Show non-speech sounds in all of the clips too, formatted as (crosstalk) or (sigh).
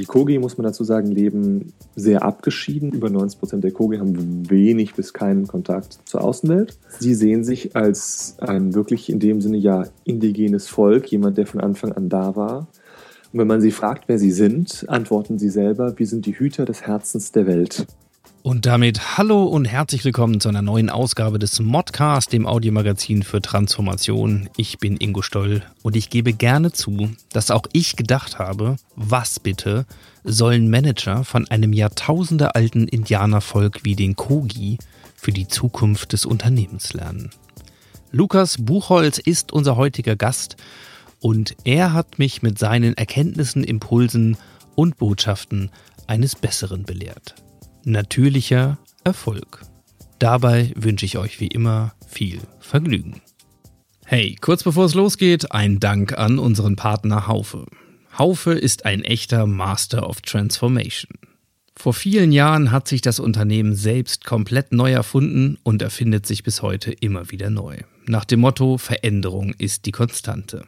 Die Kogi, muss man dazu sagen, leben sehr abgeschieden. Über 90 Prozent der Kogi haben wenig bis keinen Kontakt zur Außenwelt. Sie sehen sich als ein wirklich in dem Sinne ja indigenes Volk, jemand, der von Anfang an da war. Und wenn man sie fragt, wer sie sind, antworten sie selber, wir sind die Hüter des Herzens der Welt. Und damit hallo und herzlich willkommen zu einer neuen Ausgabe des Modcast, dem Audiomagazin für Transformation. Ich bin Ingo Stoll und ich gebe gerne zu, dass auch ich gedacht habe, was bitte sollen Manager von einem jahrtausendealten Indianervolk wie den Kogi für die Zukunft des Unternehmens lernen. Lukas Buchholz ist unser heutiger Gast und er hat mich mit seinen Erkenntnissen, Impulsen und Botschaften eines Besseren belehrt natürlicher Erfolg. Dabei wünsche ich euch wie immer viel Vergnügen. Hey, kurz bevor es losgeht, ein Dank an unseren Partner Haufe. Haufe ist ein echter Master of Transformation. Vor vielen Jahren hat sich das Unternehmen selbst komplett neu erfunden und erfindet sich bis heute immer wieder neu. Nach dem Motto Veränderung ist die Konstante.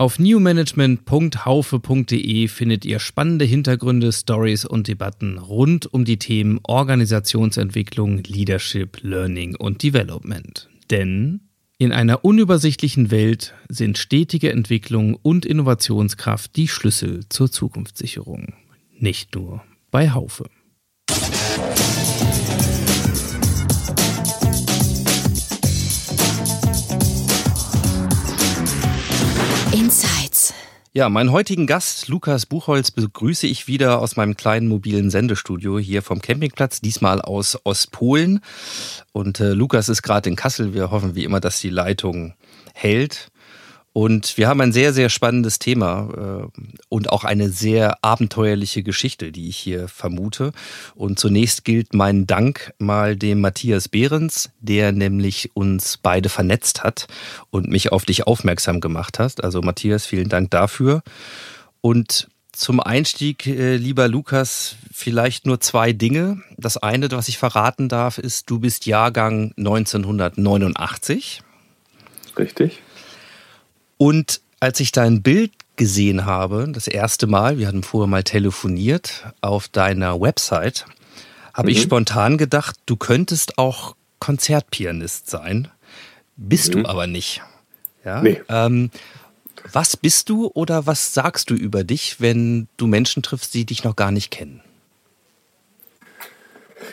Auf newmanagement.haufe.de findet ihr spannende Hintergründe, Stories und Debatten rund um die Themen Organisationsentwicklung, Leadership, Learning und Development. Denn in einer unübersichtlichen Welt sind stetige Entwicklung und Innovationskraft die Schlüssel zur Zukunftssicherung. Nicht nur bei Haufe. Ja, meinen heutigen Gast, Lukas Buchholz, begrüße ich wieder aus meinem kleinen mobilen Sendestudio hier vom Campingplatz, diesmal aus Ostpolen. Und äh, Lukas ist gerade in Kassel. Wir hoffen wie immer, dass die Leitung hält. Und wir haben ein sehr, sehr spannendes Thema äh, und auch eine sehr abenteuerliche Geschichte, die ich hier vermute. Und zunächst gilt mein Dank mal dem Matthias Behrens, der nämlich uns beide vernetzt hat und mich auf dich aufmerksam gemacht hat. Also Matthias, vielen Dank dafür. Und zum Einstieg, äh, lieber Lukas, vielleicht nur zwei Dinge. Das eine, was ich verraten darf, ist, du bist Jahrgang 1989. Richtig. Und als ich dein Bild gesehen habe, das erste Mal, wir hatten vorher mal telefoniert, auf deiner Website, habe mhm. ich spontan gedacht, du könntest auch Konzertpianist sein. Bist mhm. du aber nicht. Ja? Nee. Ähm, was bist du oder was sagst du über dich, wenn du Menschen triffst, die dich noch gar nicht kennen?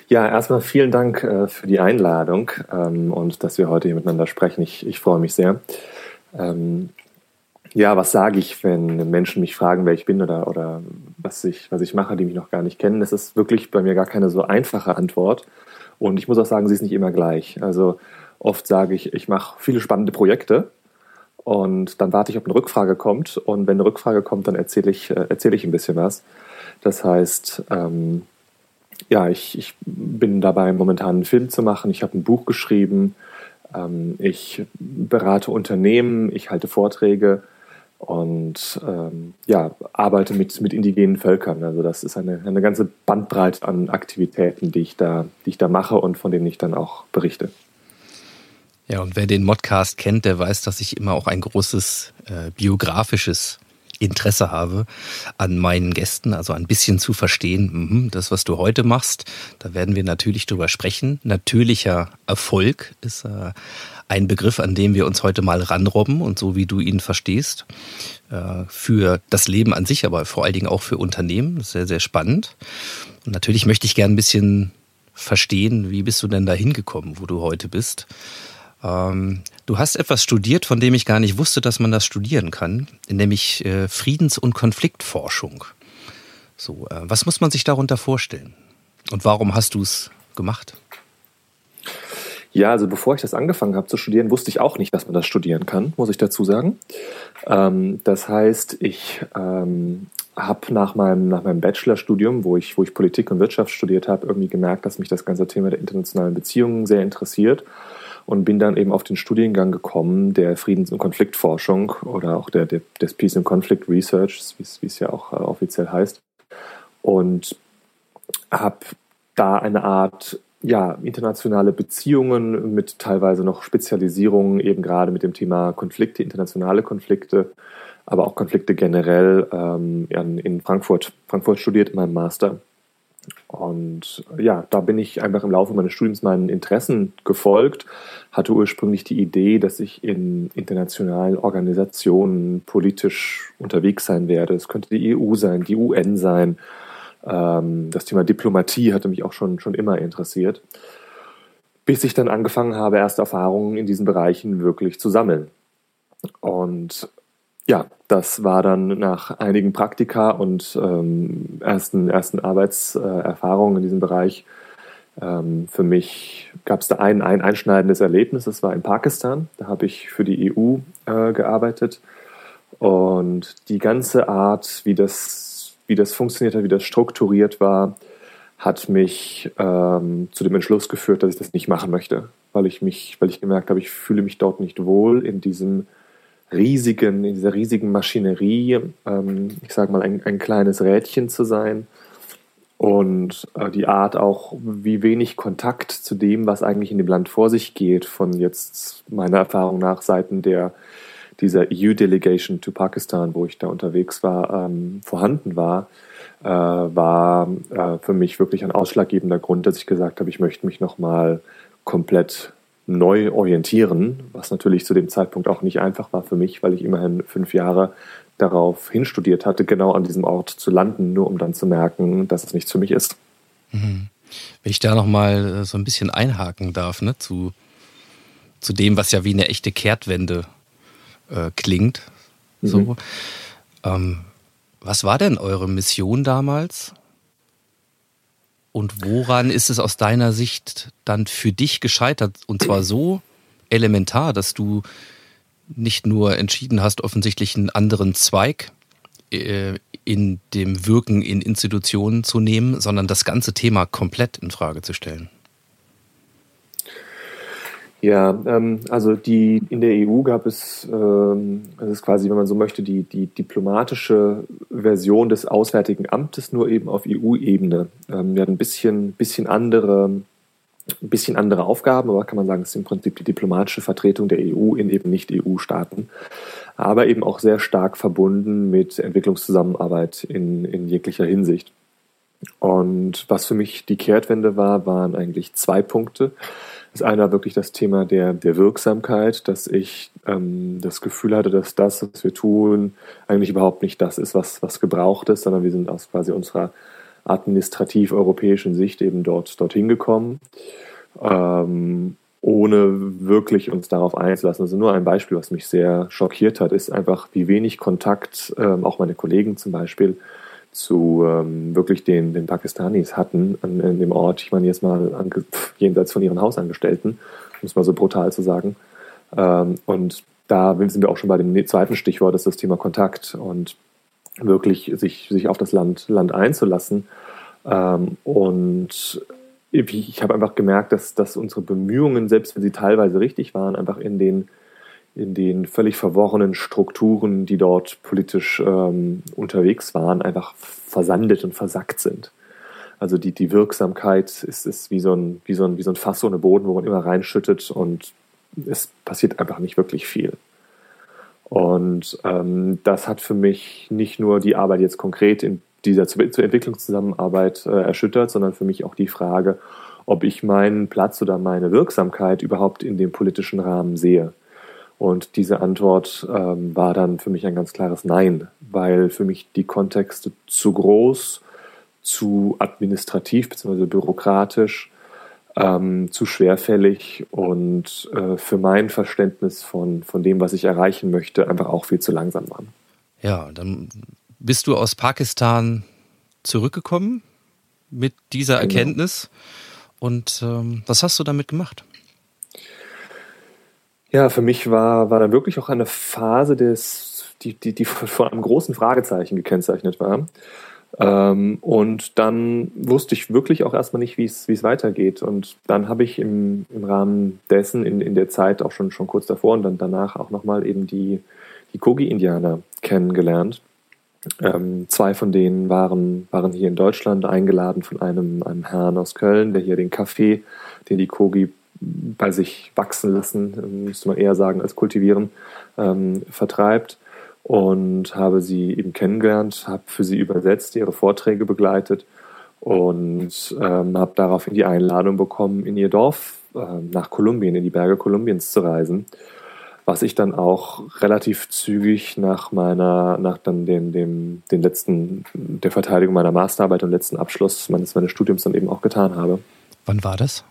Ja, erstmal vielen Dank äh, für die Einladung ähm, und dass wir heute hier miteinander sprechen. Ich, ich freue mich sehr. Ähm, ja, was sage ich, wenn Menschen mich fragen, wer ich bin oder, oder was, ich, was ich mache, die mich noch gar nicht kennen? Das ist wirklich bei mir gar keine so einfache Antwort. Und ich muss auch sagen, sie ist nicht immer gleich. Also oft sage ich, ich mache viele spannende Projekte und dann warte ich, ob eine Rückfrage kommt. Und wenn eine Rückfrage kommt, dann erzähle ich, äh, erzähle ich ein bisschen was. Das heißt, ähm, ja, ich, ich bin dabei, momentan einen Film zu machen. Ich habe ein Buch geschrieben. Ähm, ich berate Unternehmen, ich halte Vorträge und ähm, ja, arbeite mit, mit indigenen Völkern. Also das ist eine, eine ganze Bandbreite an Aktivitäten, die ich, da, die ich da mache und von denen ich dann auch berichte. Ja, und wer den Modcast kennt, der weiß, dass ich immer auch ein großes äh, biografisches Interesse habe an meinen Gästen, also ein bisschen zu verstehen, mhm, das, was du heute machst, da werden wir natürlich drüber sprechen. Natürlicher Erfolg ist äh, ein Begriff, an dem wir uns heute mal ranrobben und so wie du ihn verstehst, äh, für das Leben an sich, aber vor allen Dingen auch für Unternehmen. Das ist sehr, sehr spannend. Und natürlich möchte ich gerne ein bisschen verstehen, wie bist du denn da hingekommen, wo du heute bist. Ähm, du hast etwas studiert, von dem ich gar nicht wusste, dass man das studieren kann, nämlich äh, Friedens- und Konfliktforschung. So, äh, was muss man sich darunter vorstellen? Und warum hast du es gemacht? Ja, also bevor ich das angefangen habe zu studieren, wusste ich auch nicht, dass man das studieren kann, muss ich dazu sagen. Ähm, das heißt, ich ähm, habe nach meinem, nach meinem Bachelorstudium, wo ich, wo ich Politik und Wirtschaft studiert habe, irgendwie gemerkt, dass mich das ganze Thema der internationalen Beziehungen sehr interessiert und bin dann eben auf den Studiengang gekommen der Friedens- und Konfliktforschung oder auch der, der des Peace and Conflict Research, wie es ja auch äh, offiziell heißt. Und habe da eine Art ja, internationale Beziehungen mit teilweise noch Spezialisierungen eben gerade mit dem Thema Konflikte, internationale Konflikte, aber auch Konflikte generell ähm, in Frankfurt, Frankfurt studiert in meinem Master. Und ja, da bin ich einfach im Laufe meines Studiums meinen Interessen gefolgt, hatte ursprünglich die Idee, dass ich in internationalen Organisationen politisch unterwegs sein werde. Es könnte die EU sein, die UN sein, ähm, das Thema Diplomatie hatte mich auch schon, schon immer interessiert, bis ich dann angefangen habe, erste Erfahrungen in diesen Bereichen wirklich zu sammeln. Und ja, das war dann nach einigen Praktika und ähm, ersten, ersten Arbeitserfahrungen in diesem Bereich. Ähm, für mich gab es da ein, ein einschneidendes Erlebnis, das war in Pakistan. Da habe ich für die EU äh, gearbeitet. Und die ganze Art, wie das wie das funktioniert hat, wie das strukturiert war, hat mich ähm, zu dem Entschluss geführt, dass ich das nicht machen möchte, weil ich mich, weil ich gemerkt habe, ich fühle mich dort nicht wohl in diesem riesigen, in dieser riesigen Maschinerie, ähm, ich sage mal ein, ein kleines Rädchen zu sein und äh, die Art auch, wie wenig Kontakt zu dem, was eigentlich in dem Land vor sich geht, von jetzt meiner Erfahrung nach Seiten der dieser EU-Delegation to Pakistan, wo ich da unterwegs war, ähm, vorhanden war, äh, war äh, für mich wirklich ein ausschlaggebender Grund, dass ich gesagt habe, ich möchte mich nochmal komplett neu orientieren, was natürlich zu dem Zeitpunkt auch nicht einfach war für mich, weil ich immerhin fünf Jahre darauf hinstudiert hatte, genau an diesem Ort zu landen, nur um dann zu merken, dass es nichts für mich ist. Mhm. Wenn ich da nochmal äh, so ein bisschen einhaken darf, ne, zu, zu dem, was ja wie eine echte Kehrtwende äh, klingt. Mhm. So. Ähm, was war denn eure Mission damals? Und woran ist es aus deiner Sicht dann für dich gescheitert? Und zwar so elementar, dass du nicht nur entschieden hast, offensichtlich einen anderen Zweig äh, in dem Wirken in Institutionen zu nehmen, sondern das ganze Thema komplett in Frage zu stellen. Ja, ähm, also die in der EU gab es, ähm, das ist quasi, wenn man so möchte, die, die diplomatische Version des Auswärtigen Amtes, nur eben auf EU-Ebene. Ähm, wir hatten ein bisschen, bisschen andere, ein bisschen andere Aufgaben, aber kann man sagen, es ist im Prinzip die diplomatische Vertretung der EU in eben Nicht-EU-Staaten, aber eben auch sehr stark verbunden mit Entwicklungszusammenarbeit in, in jeglicher Hinsicht. Und was für mich die Kehrtwende war, waren eigentlich zwei Punkte. Das eine war wirklich das Thema der, der Wirksamkeit, dass ich ähm, das Gefühl hatte, dass das, was wir tun, eigentlich überhaupt nicht das ist, was, was gebraucht ist, sondern wir sind aus quasi unserer administrativ-europäischen Sicht eben dort dorthin gekommen, ähm, ohne wirklich uns darauf einzulassen. Also nur ein Beispiel, was mich sehr schockiert hat, ist einfach, wie wenig Kontakt ähm, auch meine Kollegen zum Beispiel zu ähm, wirklich den, den Pakistanis hatten an, an dem Ort. Ich meine jetzt mal an, jenseits von ihren Hausangestellten, um es mal so brutal zu sagen. Ähm, und da sind wir auch schon bei dem zweiten Stichwort, das ist das Thema Kontakt und wirklich sich, sich auf das Land, Land einzulassen. Ähm, und ich habe einfach gemerkt, dass, dass unsere Bemühungen, selbst wenn sie teilweise richtig waren, einfach in den in den völlig verworrenen Strukturen, die dort politisch ähm, unterwegs waren, einfach versandet und versackt sind. Also die, die Wirksamkeit ist, ist wie, so ein, wie, so ein, wie so ein Fass ohne Boden, wo man immer reinschüttet und es passiert einfach nicht wirklich viel. Und ähm, das hat für mich nicht nur die Arbeit jetzt konkret in dieser zur Entwicklungszusammenarbeit äh, erschüttert, sondern für mich auch die Frage, ob ich meinen Platz oder meine Wirksamkeit überhaupt in dem politischen Rahmen sehe. Und diese Antwort ähm, war dann für mich ein ganz klares Nein, weil für mich die Kontexte zu groß, zu administrativ bzw. bürokratisch, ähm, zu schwerfällig und äh, für mein Verständnis von, von dem, was ich erreichen möchte, einfach auch viel zu langsam waren. Ja, dann bist du aus Pakistan zurückgekommen mit dieser genau. Erkenntnis. Und ähm, was hast du damit gemacht? Ja, für mich war, war dann wirklich auch eine Phase des, die, die, die (laughs) von einem großen Fragezeichen gekennzeichnet war. Ähm, und dann wusste ich wirklich auch erstmal nicht, wie es wie es weitergeht. Und dann habe ich im, im Rahmen dessen in, in der Zeit auch schon, schon kurz davor und dann danach auch nochmal eben die, die Kogi-Indianer kennengelernt. Ähm, zwei von denen waren, waren hier in Deutschland eingeladen von einem, einem Herrn aus Köln, der hier den Kaffee, den die Kogi bei sich wachsen lassen, müsste man eher sagen als kultivieren, ähm, vertreibt und habe sie eben kennengelernt, habe für sie übersetzt, ihre Vorträge begleitet und ähm, habe daraufhin die Einladung bekommen, in ihr Dorf äh, nach Kolumbien, in die Berge Kolumbiens zu reisen, was ich dann auch relativ zügig nach meiner, nach dann den, dem, den letzten, der Verteidigung meiner Masterarbeit und letzten Abschluss meines, meines Studiums dann eben auch getan habe. Wann war das?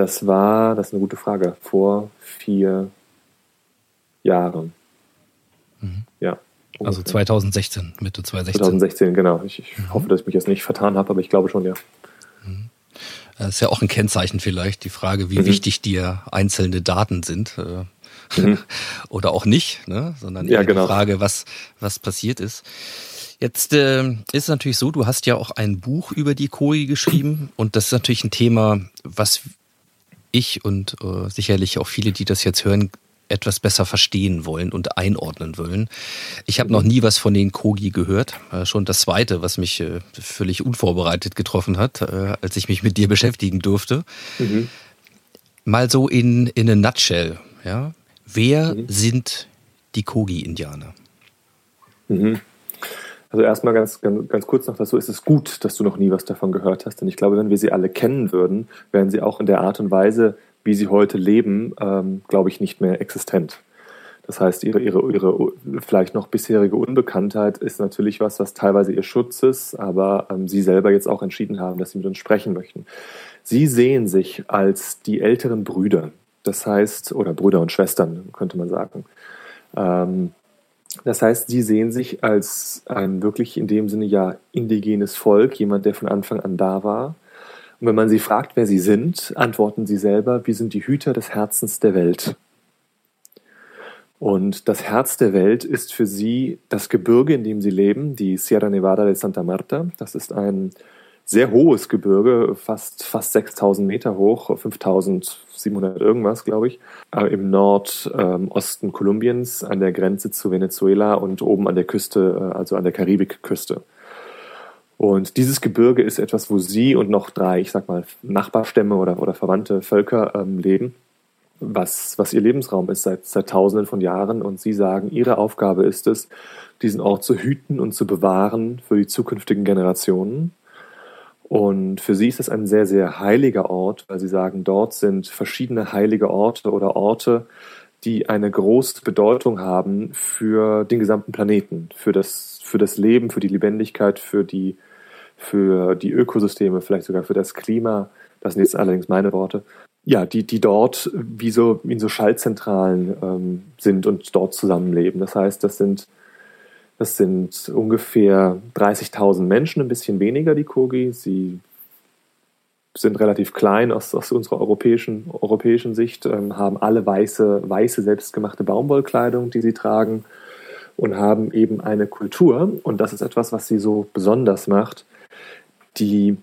Das war, das ist eine gute Frage, vor vier Jahren. Mhm. Ja. Also 2016, Mitte 2016. 2016, genau. Ich, ich mhm. hoffe, dass ich mich jetzt nicht vertan habe, aber ich glaube schon, ja. Mhm. Das ist ja auch ein Kennzeichen vielleicht, die Frage, wie mhm. wichtig dir einzelne Daten sind. Äh, mhm. (laughs) Oder auch nicht, ne? sondern ja, genau. die Frage, was, was passiert ist. Jetzt äh, ist es natürlich so, du hast ja auch ein Buch über die Koi geschrieben und das ist natürlich ein Thema, was ich und äh, sicherlich auch viele, die das jetzt hören, etwas besser verstehen wollen und einordnen wollen. Ich habe noch nie was von den Kogi gehört. Äh, schon das zweite, was mich äh, völlig unvorbereitet getroffen hat, äh, als ich mich mit dir beschäftigen durfte. Mhm. Mal so in, in a nutshell. Ja? Wer mhm. sind die Kogi-Indianer? Mhm. Also erstmal ganz, ganz, ganz kurz noch dazu, ist es gut, dass du noch nie was davon gehört hast. Denn ich glaube, wenn wir sie alle kennen würden, wären sie auch in der Art und Weise, wie sie heute leben, ähm, glaube ich, nicht mehr existent. Das heißt, ihre, ihre, ihre vielleicht noch bisherige Unbekanntheit ist natürlich was, was teilweise ihr Schutz ist, aber ähm, sie selber jetzt auch entschieden haben, dass sie mit uns sprechen möchten. Sie sehen sich als die älteren Brüder, das heißt, oder Brüder und Schwestern, könnte man sagen. Ähm, das heißt, sie sehen sich als ein wirklich in dem Sinne ja indigenes Volk, jemand, der von Anfang an da war, und wenn man sie fragt, wer sie sind, antworten sie selber, wir sind die Hüter des Herzens der Welt. Und das Herz der Welt ist für sie das Gebirge, in dem sie leben, die Sierra Nevada de Santa Marta. Das ist ein sehr hohes Gebirge, fast, fast 6000 Meter hoch, 5700 irgendwas, glaube ich, äh, im Nordosten ähm, Kolumbiens an der Grenze zu Venezuela und oben an der Küste, äh, also an der Karibikküste. Und dieses Gebirge ist etwas, wo sie und noch drei, ich sag mal, Nachbarstämme oder, oder verwandte Völker ähm, leben, was, was ihr Lebensraum ist seit, seit Tausenden von Jahren. Und sie sagen, ihre Aufgabe ist es, diesen Ort zu hüten und zu bewahren für die zukünftigen Generationen. Und für sie ist es ein sehr, sehr heiliger Ort, weil sie sagen, dort sind verschiedene heilige Orte oder Orte, die eine große Bedeutung haben für den gesamten Planeten, für das, für das Leben, für die Lebendigkeit, für die für die Ökosysteme, vielleicht sogar für das Klima. Das sind jetzt allerdings meine Worte. Ja, die, die dort wie so in so Schaltzentralen ähm, sind und dort zusammenleben. Das heißt, das sind, das sind ungefähr 30.000 Menschen, ein bisschen weniger die Kogi. Sie sind relativ klein aus, aus unserer europäischen, europäischen Sicht, ähm, haben alle weiße, weiße selbstgemachte Baumwollkleidung, die sie tragen und haben eben eine Kultur. Und das ist etwas, was sie so besonders macht, die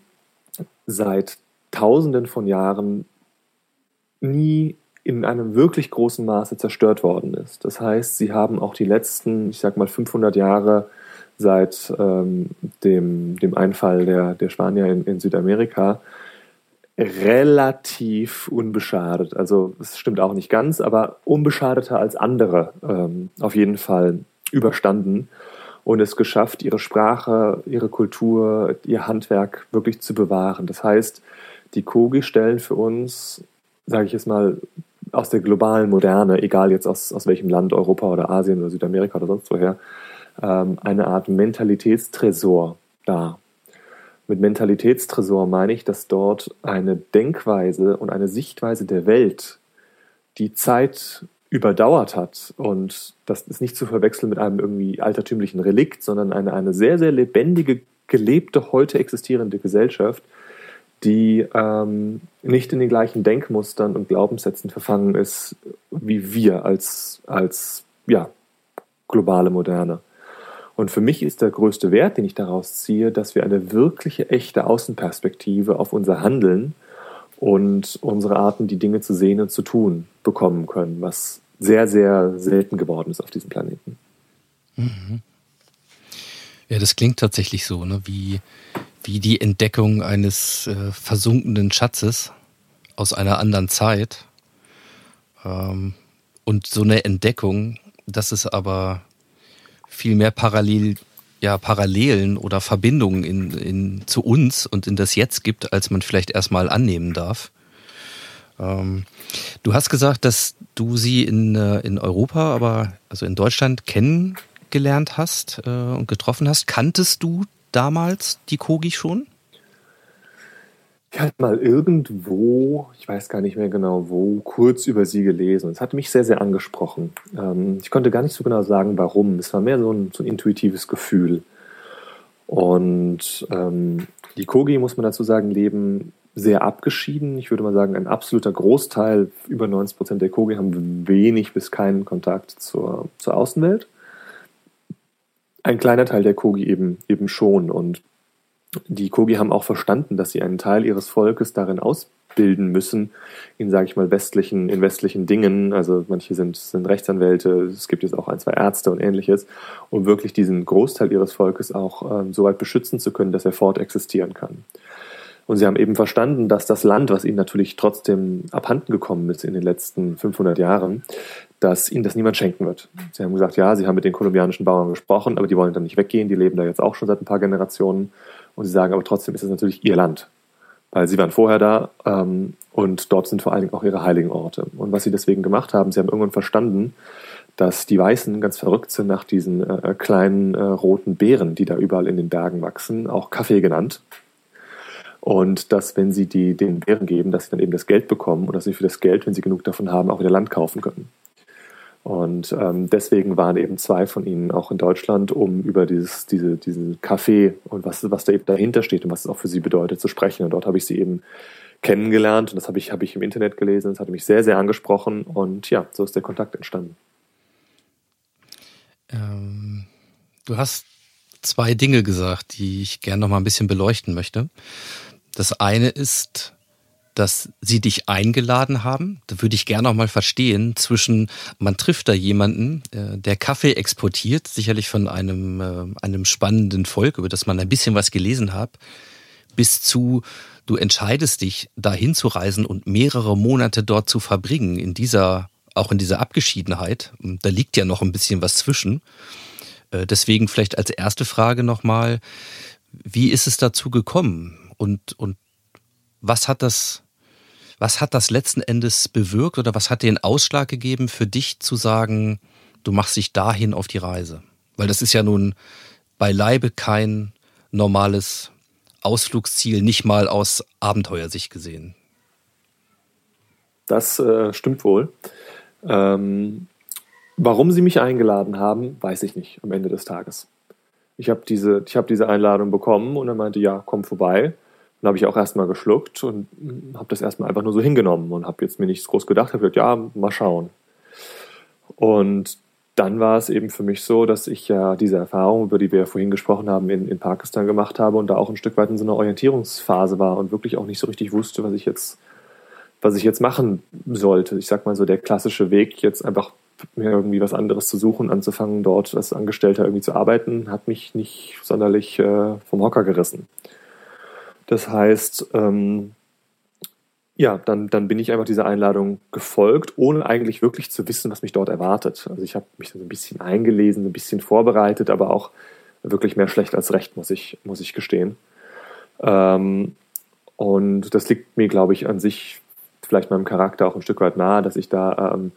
seit Tausenden von Jahren nie in einem wirklich großen Maße zerstört worden ist. Das heißt, sie haben auch die letzten, ich sag mal, 500 Jahre seit ähm, dem, dem Einfall der, der Spanier in, in Südamerika relativ unbeschadet. Also es stimmt auch nicht ganz, aber unbeschadeter als andere ähm, auf jeden Fall überstanden und es geschafft, ihre Sprache, ihre Kultur, ihr Handwerk wirklich zu bewahren. Das heißt, die Kogi stellen für uns, sage ich jetzt mal, aus der globalen Moderne, egal jetzt aus, aus welchem Land, Europa oder Asien oder Südamerika oder sonst woher, ähm, eine Art Mentalitätstresor dar. Mit Mentalitätstresor meine ich, dass dort eine Denkweise und eine Sichtweise der Welt die Zeit überdauert hat. Und das ist nicht zu verwechseln mit einem irgendwie altertümlichen Relikt, sondern eine, eine sehr, sehr lebendige, gelebte, heute existierende Gesellschaft, die ähm, nicht in den gleichen Denkmustern und Glaubenssätzen verfangen ist, wie wir als, als ja, globale Moderne. Und für mich ist der größte Wert, den ich daraus ziehe, dass wir eine wirkliche, echte Außenperspektive auf unser Handeln und unsere Arten, die Dinge zu sehen und zu tun, bekommen können, was sehr, sehr selten geworden ist auf diesem Planeten. Mhm. Ja, das klingt tatsächlich so, ne? wie, wie die Entdeckung eines äh, versunkenen Schatzes aus einer anderen Zeit. Ähm, und so eine Entdeckung, dass es aber viel mehr parallel, ja, Parallelen oder Verbindungen in, in, zu uns und in das Jetzt gibt, als man vielleicht erstmal annehmen darf. Ähm, du hast gesagt, dass du sie in, äh, in Europa, aber also in Deutschland kennengelernt hast äh, und getroffen hast. Kanntest du damals die Kogi schon? Ich hatte mal irgendwo, ich weiß gar nicht mehr genau wo, kurz über sie gelesen. Es hat mich sehr, sehr angesprochen. Ähm, ich konnte gar nicht so genau sagen, warum. Es war mehr so ein, so ein intuitives Gefühl. Und ähm, die Kogi, muss man dazu sagen, leben sehr abgeschieden. Ich würde mal sagen, ein absoluter Großteil, über 90 Prozent der Kogi haben wenig bis keinen Kontakt zur, zur Außenwelt. Ein kleiner Teil der Kogi eben, eben schon. Und die Kogi haben auch verstanden, dass sie einen Teil ihres Volkes darin ausbilden müssen, in, sage ich mal, westlichen, in westlichen Dingen. Also manche sind, sind Rechtsanwälte, es gibt jetzt auch ein, zwei Ärzte und ähnliches, um wirklich diesen Großteil ihres Volkes auch ähm, so weit beschützen zu können, dass er fortexistieren kann. Und sie haben eben verstanden, dass das Land, was ihnen natürlich trotzdem abhanden gekommen ist in den letzten 500 Jahren, dass ihnen das niemand schenken wird. Sie haben gesagt, ja, sie haben mit den kolumbianischen Bauern gesprochen, aber die wollen dann nicht weggehen, die leben da jetzt auch schon seit ein paar Generationen. Und sie sagen aber trotzdem ist es natürlich ihr Land, weil sie waren vorher da ähm, und dort sind vor allen Dingen auch ihre heiligen Orte. Und was sie deswegen gemacht haben, sie haben irgendwann verstanden, dass die Weißen ganz verrückt sind nach diesen äh, kleinen äh, roten Beeren, die da überall in den Bergen wachsen, auch Kaffee genannt. Und dass, wenn sie die, den Bären geben, dass sie dann eben das Geld bekommen und dass sie für das Geld, wenn sie genug davon haben, auch wieder Land kaufen können. Und ähm, deswegen waren eben zwei von ihnen auch in Deutschland, um über dieses, diese, diesen Café und was, was da eben dahinter steht und was es auch für sie bedeutet, zu sprechen. Und dort habe ich sie eben kennengelernt und das habe ich, habe ich im Internet gelesen. Das hatte mich sehr, sehr angesprochen und ja, so ist der Kontakt entstanden. Ähm, du hast zwei Dinge gesagt, die ich gerne noch mal ein bisschen beleuchten möchte. Das eine ist, dass sie dich eingeladen haben. Da würde ich gerne auch mal verstehen zwischen, man trifft da jemanden, äh, der Kaffee exportiert, sicherlich von einem, äh, einem spannenden Volk, über das man ein bisschen was gelesen hat, bis zu, du entscheidest dich, dahin zu reisen und mehrere Monate dort zu verbringen, in dieser, auch in dieser Abgeschiedenheit. Da liegt ja noch ein bisschen was zwischen. Äh, deswegen vielleicht als erste Frage nochmal, wie ist es dazu gekommen? Und, und was hat das was hat das letzten Endes bewirkt oder was hat den Ausschlag gegeben für dich zu sagen, du machst dich dahin auf die Reise? Weil das ist ja nun beileibe kein normales Ausflugsziel, nicht mal aus Abenteuersicht gesehen. Das äh, stimmt wohl. Ähm, warum sie mich eingeladen haben, weiß ich nicht am Ende des Tages. Ich habe diese, hab diese Einladung bekommen und er meinte, ja, komm vorbei. Dann habe ich auch erstmal geschluckt und habe das erstmal einfach nur so hingenommen und habe jetzt mir nichts groß gedacht, habe gesagt, ja, mal schauen. Und dann war es eben für mich so, dass ich ja diese Erfahrung, über die wir ja vorhin gesprochen haben, in, in Pakistan gemacht habe und da auch ein Stück weit in so einer Orientierungsphase war und wirklich auch nicht so richtig wusste, was ich jetzt, was ich jetzt machen sollte. Ich sag mal so, der klassische Weg, jetzt einfach mir irgendwie was anderes zu suchen, anzufangen, dort als Angestellter irgendwie zu arbeiten, hat mich nicht sonderlich äh, vom Hocker gerissen. Das heißt, ähm, ja, dann, dann bin ich einfach dieser Einladung gefolgt, ohne eigentlich wirklich zu wissen, was mich dort erwartet. Also ich habe mich so ein bisschen eingelesen, ein bisschen vorbereitet, aber auch wirklich mehr schlecht als recht, muss ich, muss ich gestehen. Ähm, und das liegt mir, glaube ich, an sich vielleicht meinem Charakter auch ein Stück weit nahe, dass ich da ähm,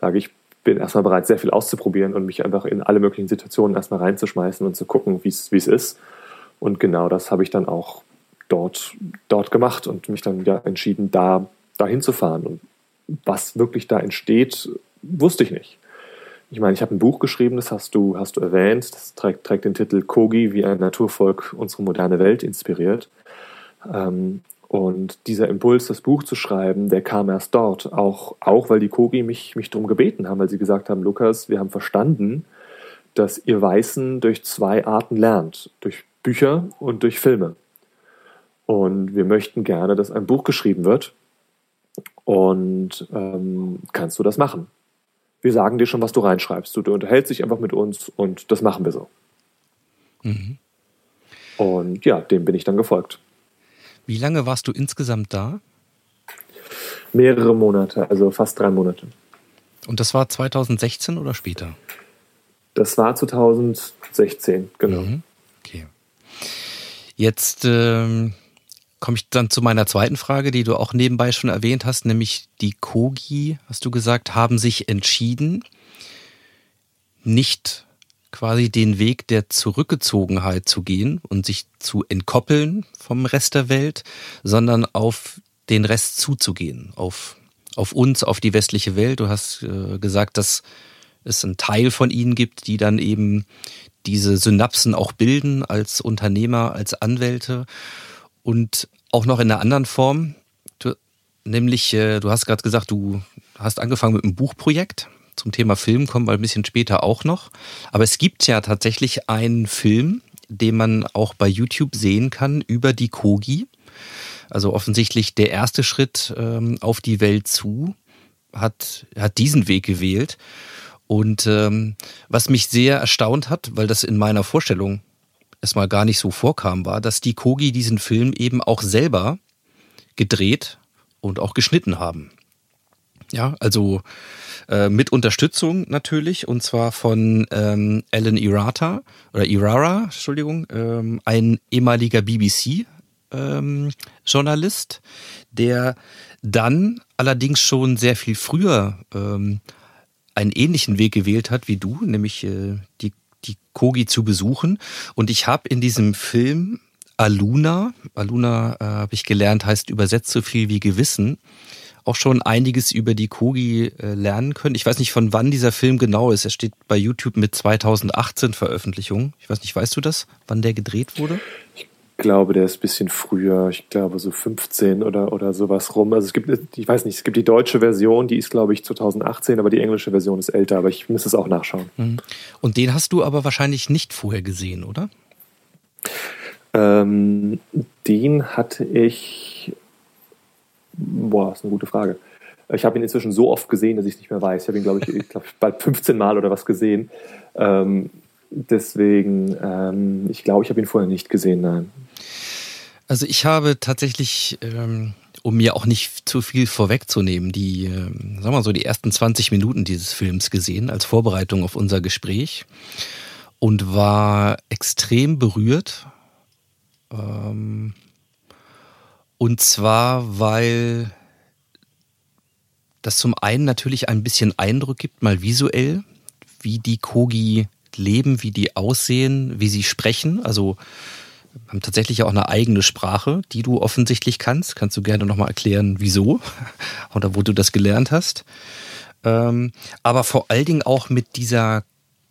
sage, ich bin erstmal bereit, sehr viel auszuprobieren und mich einfach in alle möglichen Situationen erstmal reinzuschmeißen und zu gucken, wie es ist. Und genau das habe ich dann auch dort, dort gemacht und mich dann ja entschieden, da dahin zu fahren. Und was wirklich da entsteht, wusste ich nicht. Ich meine, ich habe ein Buch geschrieben, das hast du, hast du erwähnt, das trägt, trägt den Titel Kogi, wie ein Naturvolk unsere moderne Welt inspiriert. Ähm, und dieser Impuls, das Buch zu schreiben, der kam erst dort, auch, auch weil die Kogi mich, mich darum gebeten haben, weil sie gesagt haben, Lukas, wir haben verstanden, dass ihr Weißen durch zwei Arten lernt, durch Bücher und durch Filme. Und wir möchten gerne, dass ein Buch geschrieben wird. Und ähm, kannst du das machen? Wir sagen dir schon, was du reinschreibst. Du, du unterhältst dich einfach mit uns und das machen wir so. Mhm. Und ja, dem bin ich dann gefolgt. Wie lange warst du insgesamt da? Mehrere Monate, also fast drei Monate. Und das war 2016 oder später? Das war 2016, genau. Mhm. Okay. Jetzt ähm, komme ich dann zu meiner zweiten Frage, die du auch nebenbei schon erwähnt hast, nämlich die Kogi, hast du gesagt, haben sich entschieden, nicht quasi den Weg der Zurückgezogenheit zu gehen und sich zu entkoppeln vom Rest der Welt, sondern auf den Rest zuzugehen, auf, auf uns, auf die westliche Welt. Du hast äh, gesagt, dass es einen Teil von ihnen gibt, die dann eben diese Synapsen auch bilden als Unternehmer, als Anwälte und auch noch in einer anderen Form. Du, nämlich, äh, du hast gerade gesagt, du hast angefangen mit einem Buchprojekt. Zum Thema Film kommen wir ein bisschen später auch noch. Aber es gibt ja tatsächlich einen Film, den man auch bei YouTube sehen kann über die Kogi. Also offensichtlich der erste Schritt ähm, auf die Welt zu hat, hat diesen Weg gewählt. Und ähm, was mich sehr erstaunt hat, weil das in meiner Vorstellung erstmal gar nicht so vorkam, war, dass die Kogi diesen Film eben auch selber gedreht und auch geschnitten haben. Ja, also äh, mit Unterstützung natürlich und zwar von ähm, Alan Irata oder Irara, Entschuldigung, ähm, ein ehemaliger BBC ähm, Journalist, der dann allerdings schon sehr viel früher ähm, einen ähnlichen Weg gewählt hat wie du, nämlich äh, die die Kogi zu besuchen. Und ich habe in diesem Film Aluna, Aluna äh, habe ich gelernt, heißt übersetzt so viel wie Gewissen, auch schon einiges über die Kogi äh, lernen können. Ich weiß nicht, von wann dieser Film genau ist. Er steht bei YouTube mit 2018 Veröffentlichung. Ich weiß nicht, weißt du das, wann der gedreht wurde? Ich glaube, der ist ein bisschen früher. Ich glaube, so 15 oder, oder sowas rum. Also es gibt, ich weiß nicht, es gibt die deutsche Version, die ist, glaube ich, 2018, aber die englische Version ist älter. Aber ich muss es auch nachschauen. Mhm. Und den hast du aber wahrscheinlich nicht vorher gesehen, oder? Ähm, den hatte ich. Boah, ist eine gute Frage. Ich habe ihn inzwischen so oft gesehen, dass ich es nicht mehr weiß. Ich habe ihn, glaube ich, ich glaub, bald 15 Mal oder was gesehen. Ähm, deswegen, ähm, ich glaube, ich habe ihn vorher nicht gesehen, nein. Also ich habe tatsächlich, ähm, um mir auch nicht zu viel vorwegzunehmen, die, ähm, sagen wir mal so, die ersten 20 Minuten dieses Films gesehen als Vorbereitung auf unser Gespräch und war extrem berührt. Ähm, und zwar, weil das zum einen natürlich ein bisschen Eindruck gibt, mal visuell, wie die Kogi leben, wie die aussehen, wie sie sprechen. Also haben tatsächlich auch eine eigene Sprache, die du offensichtlich kannst. Kannst du gerne nochmal erklären, wieso (laughs) oder wo du das gelernt hast. Ähm, aber vor allen Dingen auch mit dieser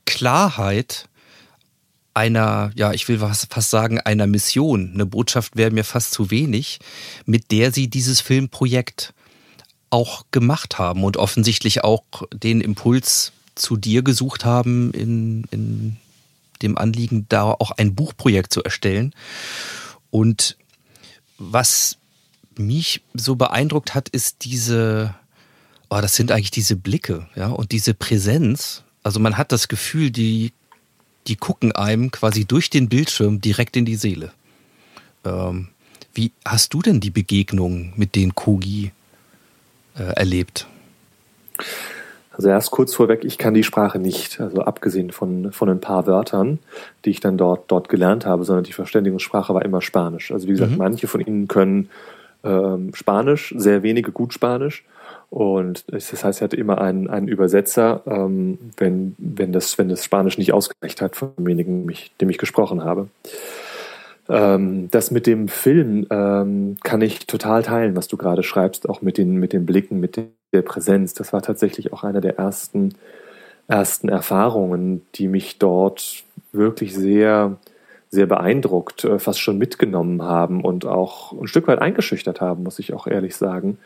Klarheit einer, ja, ich will fast sagen, einer Mission. Eine Botschaft wäre mir fast zu wenig, mit der sie dieses Filmprojekt auch gemacht haben und offensichtlich auch den Impuls zu dir gesucht haben in, in dem Anliegen, da auch ein Buchprojekt zu erstellen. Und was mich so beeindruckt hat, ist diese, oh, das sind eigentlich diese Blicke, ja, und diese Präsenz. Also man hat das Gefühl, die, die gucken einem quasi durch den Bildschirm direkt in die Seele. Ähm, wie hast du denn die Begegnung mit den Kogi äh, erlebt? Also erst kurz vorweg, ich kann die Sprache nicht, also abgesehen von, von ein paar Wörtern, die ich dann dort, dort gelernt habe, sondern die Verständigungssprache war immer Spanisch. Also wie gesagt, mhm. manche von ihnen können ähm, Spanisch, sehr wenige gut Spanisch. Und das heißt, ich hatte immer einen, einen Übersetzer, ähm, wenn, wenn, das, wenn das Spanisch nicht ausgereicht hat von demjenigen, dem ich gesprochen habe. Ähm, das mit dem Film ähm, kann ich total teilen, was du gerade schreibst, auch mit den, mit den Blicken, mit den der Präsenz. Das war tatsächlich auch eine der ersten, ersten Erfahrungen, die mich dort wirklich sehr, sehr beeindruckt, äh, fast schon mitgenommen haben und auch ein Stück weit eingeschüchtert haben, muss ich auch ehrlich sagen,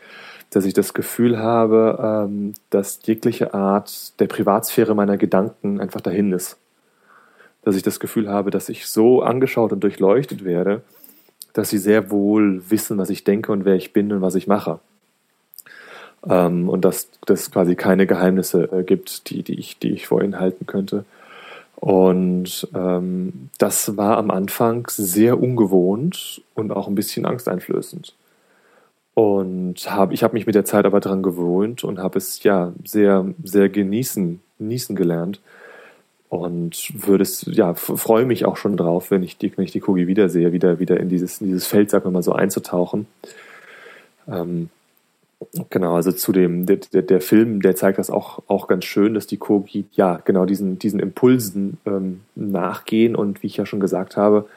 dass ich das Gefühl habe, ähm, dass jegliche Art der Privatsphäre meiner Gedanken einfach dahin ist. dass ich das Gefühl habe, dass ich so angeschaut und durchleuchtet werde, dass sie sehr wohl wissen, was ich denke und wer ich bin und was ich mache. Ähm, und dass es quasi keine Geheimnisse äh, gibt, die, die, ich, die ich vor ihnen halten könnte. Und ähm, das war am Anfang sehr ungewohnt und auch ein bisschen angsteinflößend. Und hab, ich habe mich mit der Zeit aber daran gewöhnt und habe es ja sehr, sehr genießen, genießen gelernt. Und würde es, ja, freue mich auch schon drauf, wenn ich die, wenn ich die Kogi wiedersehe, wieder, wieder in dieses, in dieses Feld, wir mal so, einzutauchen. Ähm, Genau, also zu dem, der, der, Film, der zeigt das auch, auch ganz schön, dass die Kogi, ja, genau diesen, diesen Impulsen ähm, nachgehen und wie ich ja schon gesagt habe,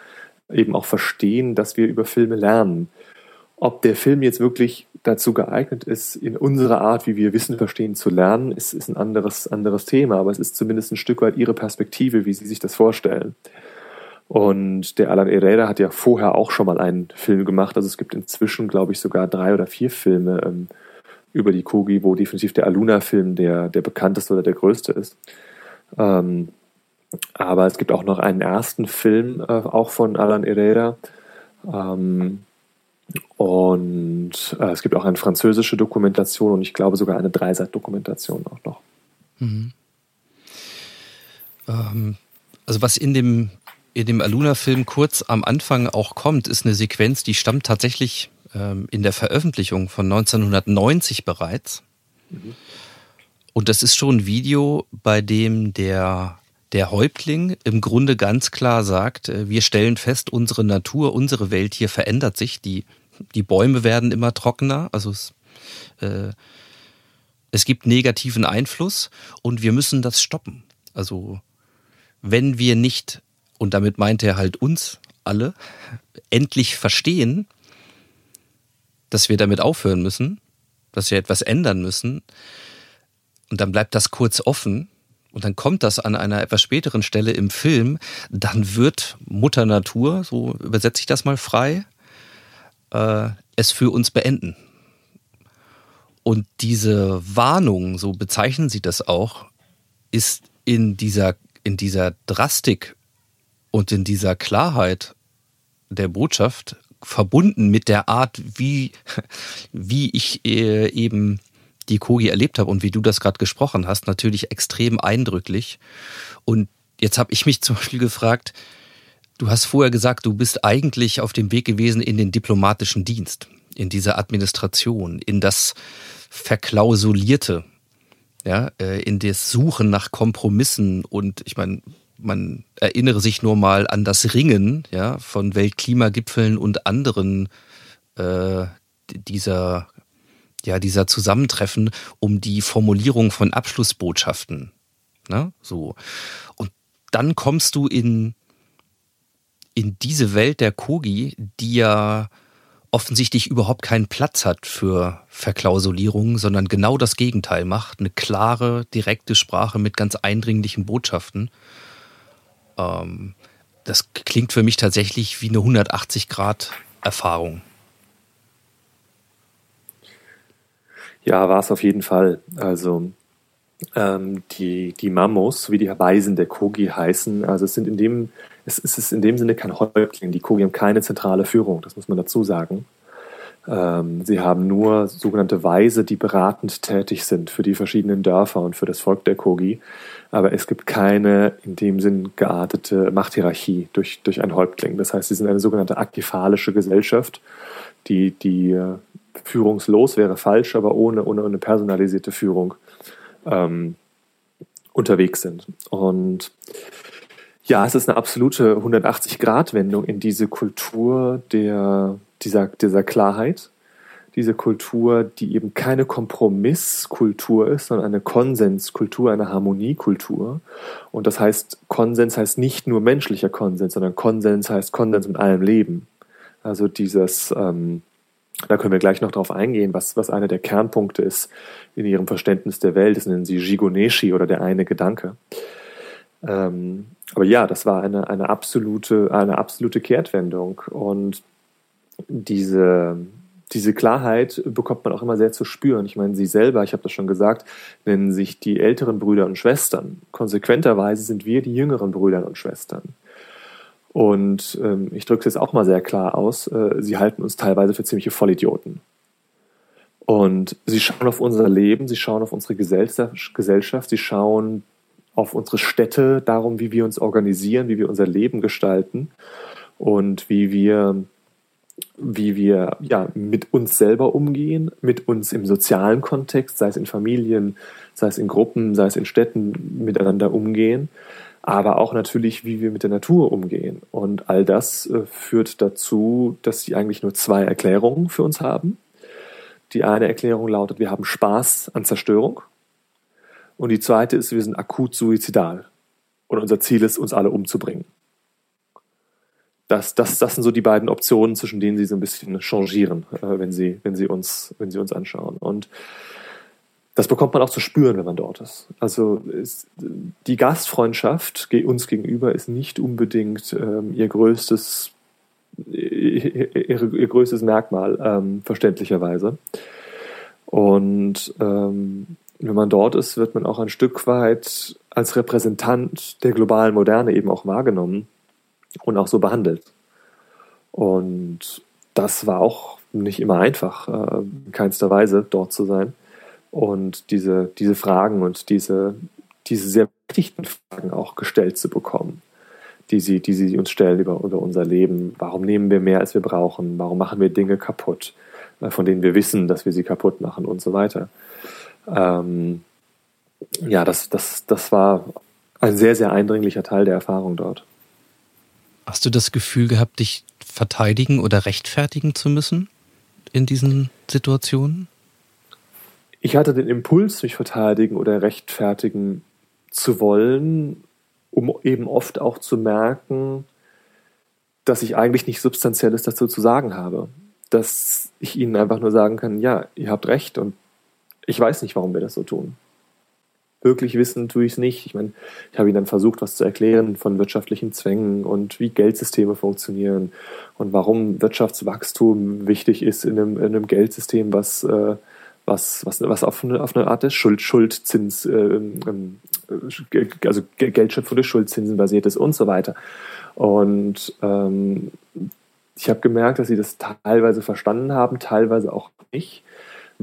eben auch verstehen, dass wir über Filme lernen. Ob der Film jetzt wirklich dazu geeignet ist, in unserer Art, wie wir Wissen verstehen, zu lernen, ist, ist ein anderes, anderes Thema, aber es ist zumindest ein Stück weit ihre Perspektive, wie sie sich das vorstellen. Und der Alan Herrera hat ja vorher auch schon mal einen Film gemacht. Also es gibt inzwischen, glaube ich, sogar drei oder vier Filme ähm, über die Kogi, wo definitiv der Aluna-Film der, der bekannteste oder der größte ist. Ähm, aber es gibt auch noch einen ersten Film, äh, auch von Alan Herrera. Ähm, und äh, es gibt auch eine französische Dokumentation und ich glaube sogar eine Dreiseit-Dokumentation auch noch. Mhm. Ähm, also was in dem in dem Aluna-Film kurz am Anfang auch kommt, ist eine Sequenz, die stammt tatsächlich ähm, in der Veröffentlichung von 1990 bereits. Mhm. Und das ist schon ein Video, bei dem der, der Häuptling im Grunde ganz klar sagt, äh, wir stellen fest, unsere Natur, unsere Welt hier verändert sich. Die, die Bäume werden immer trockener, also es, äh, es gibt negativen Einfluss und wir müssen das stoppen. Also wenn wir nicht und damit meint er halt uns alle, endlich verstehen, dass wir damit aufhören müssen, dass wir etwas ändern müssen. Und dann bleibt das kurz offen. Und dann kommt das an einer etwas späteren Stelle im Film. Dann wird Mutter Natur, so übersetze ich das mal frei, äh, es für uns beenden. Und diese Warnung, so bezeichnen sie das auch, ist in dieser, in dieser Drastik und in dieser Klarheit der Botschaft verbunden mit der Art, wie, wie ich äh, eben die Kogi erlebt habe und wie du das gerade gesprochen hast, natürlich extrem eindrücklich. Und jetzt habe ich mich zum Beispiel gefragt, du hast vorher gesagt, du bist eigentlich auf dem Weg gewesen in den diplomatischen Dienst, in diese Administration, in das Verklausulierte, ja, äh, in das Suchen nach Kompromissen und ich meine, man erinnere sich nur mal an das Ringen ja, von Weltklimagipfeln und anderen äh, dieser, ja, dieser Zusammentreffen um die Formulierung von Abschlussbotschaften. Ne? So. Und dann kommst du in, in diese Welt der Kogi, die ja offensichtlich überhaupt keinen Platz hat für Verklausulierung, sondern genau das Gegenteil macht. Eine klare, direkte Sprache mit ganz eindringlichen Botschaften. Ähm, das klingt für mich tatsächlich wie eine 180-Grad-Erfahrung. Ja, war es auf jeden Fall. Also ähm, die, die Mamos, wie die Weisen der Kogi heißen, also es sind in dem, es, es ist in dem Sinne kein Häuptling. Die Kogi haben keine zentrale Führung, das muss man dazu sagen. Ähm, sie haben nur sogenannte Weise, die beratend tätig sind für die verschiedenen Dörfer und für das Volk der Kogi. Aber es gibt keine in dem Sinn geartete Machthierarchie durch, durch ein Häuptling. Das heißt, sie sind eine sogenannte aktifalische Gesellschaft, die, die äh, führungslos wäre falsch, aber ohne, ohne eine personalisierte Führung ähm, unterwegs sind. Und ja, es ist eine absolute 180-Grad-Wendung in diese Kultur der dieser, dieser Klarheit, diese Kultur, die eben keine Kompromisskultur ist, sondern eine Konsenskultur, eine Harmoniekultur. Und das heißt, Konsens heißt nicht nur menschlicher Konsens, sondern Konsens heißt Konsens mit allem Leben. Also dieses, ähm, da können wir gleich noch drauf eingehen, was, was einer der Kernpunkte ist in ihrem Verständnis der Welt, das nennen sie Jigoneshi oder der eine Gedanke. Ähm, aber ja, das war eine, eine, absolute, eine absolute Kehrtwendung. Und diese, diese Klarheit bekommt man auch immer sehr zu spüren. Ich meine, Sie selber, ich habe das schon gesagt, nennen sich die älteren Brüder und Schwestern. Konsequenterweise sind wir die jüngeren Brüder und Schwestern. Und ähm, ich drücke es jetzt auch mal sehr klar aus, äh, sie halten uns teilweise für ziemliche Vollidioten. Und sie schauen auf unser Leben, sie schauen auf unsere Gesellschaft, sie schauen auf unsere Städte, darum, wie wir uns organisieren, wie wir unser Leben gestalten und wie wir, wie wir ja, mit uns selber umgehen, mit uns im sozialen Kontext, sei es in Familien, sei es in Gruppen, sei es in Städten miteinander umgehen, aber auch natürlich, wie wir mit der Natur umgehen. Und all das äh, führt dazu, dass sie eigentlich nur zwei Erklärungen für uns haben. Die eine Erklärung lautet, wir haben Spaß an Zerstörung. Und die zweite ist, wir sind akut suizidal. Und unser Ziel ist, uns alle umzubringen. Das, das, das sind so die beiden Optionen, zwischen denen sie so ein bisschen changieren, äh, wenn, sie, wenn, sie uns, wenn sie uns anschauen. Und das bekommt man auch zu spüren, wenn man dort ist. Also ist, die Gastfreundschaft uns gegenüber ist nicht unbedingt ähm, ihr größtes ihr, ihr größtes Merkmal, ähm, verständlicherweise. Und ähm, wenn man dort ist, wird man auch ein Stück weit als Repräsentant der globalen Moderne eben auch wahrgenommen und auch so behandelt. Und das war auch nicht immer einfach, äh, in keinster Weise dort zu sein. Und diese, diese Fragen und diese, diese sehr wichtigen Fragen auch gestellt zu bekommen die sie, die sie uns stellen über, über unser Leben. Warum nehmen wir mehr, als wir brauchen? Warum machen wir Dinge kaputt, äh, von denen wir wissen, dass wir sie kaputt machen und so weiter. Ähm, ja, das, das, das war ein sehr, sehr eindringlicher Teil der Erfahrung dort. Hast du das Gefühl gehabt, dich verteidigen oder rechtfertigen zu müssen in diesen Situationen? Ich hatte den Impuls, mich verteidigen oder rechtfertigen zu wollen, um eben oft auch zu merken, dass ich eigentlich nicht Substanzielles dazu zu sagen habe. Dass ich ihnen einfach nur sagen kann, ja, ihr habt recht und ich weiß nicht, warum wir das so tun. Wirklich wissen tue ich es nicht. Ich meine, ich habe ihnen dann versucht, was zu erklären von wirtschaftlichen Zwängen und wie Geldsysteme funktionieren und warum Wirtschaftswachstum wichtig ist in einem, in einem Geldsystem, was äh, was, was, was auf, eine, auf eine Art des Schuld, Schuldzins, äh, ähm, also Geldschöpfung durch Schuldzinsen basiert ist und so weiter. Und ähm, ich habe gemerkt, dass sie das teilweise verstanden haben, teilweise auch nicht,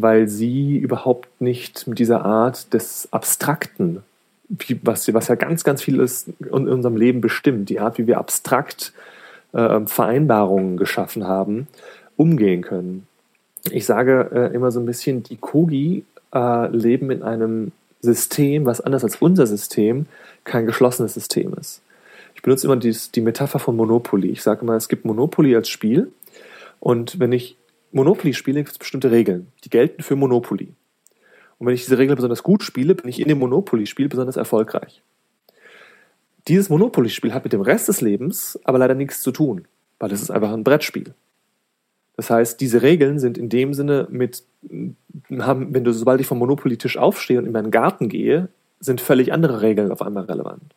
weil sie überhaupt nicht mit dieser Art des Abstrakten, was, was ja ganz, ganz vieles in unserem Leben bestimmt, die Art, wie wir abstrakt äh, Vereinbarungen geschaffen haben, umgehen können ich sage äh, immer so ein bisschen, die Kogi äh, leben in einem System, was anders als unser System kein geschlossenes System ist. Ich benutze immer die, die Metapher von Monopoly. Ich sage immer, es gibt Monopoly als Spiel und wenn ich Monopoly spiele, gibt es bestimmte Regeln, die gelten für Monopoly. Und wenn ich diese Regeln besonders gut spiele, bin ich in dem Monopoly-Spiel besonders erfolgreich. Dieses Monopoly-Spiel hat mit dem Rest des Lebens aber leider nichts zu tun, weil es ist einfach ein Brettspiel. Das heißt, diese Regeln sind in dem Sinne mit, haben, wenn du, sobald ich vom Monopoly-Tisch aufstehe und in meinen Garten gehe, sind völlig andere Regeln auf einmal relevant.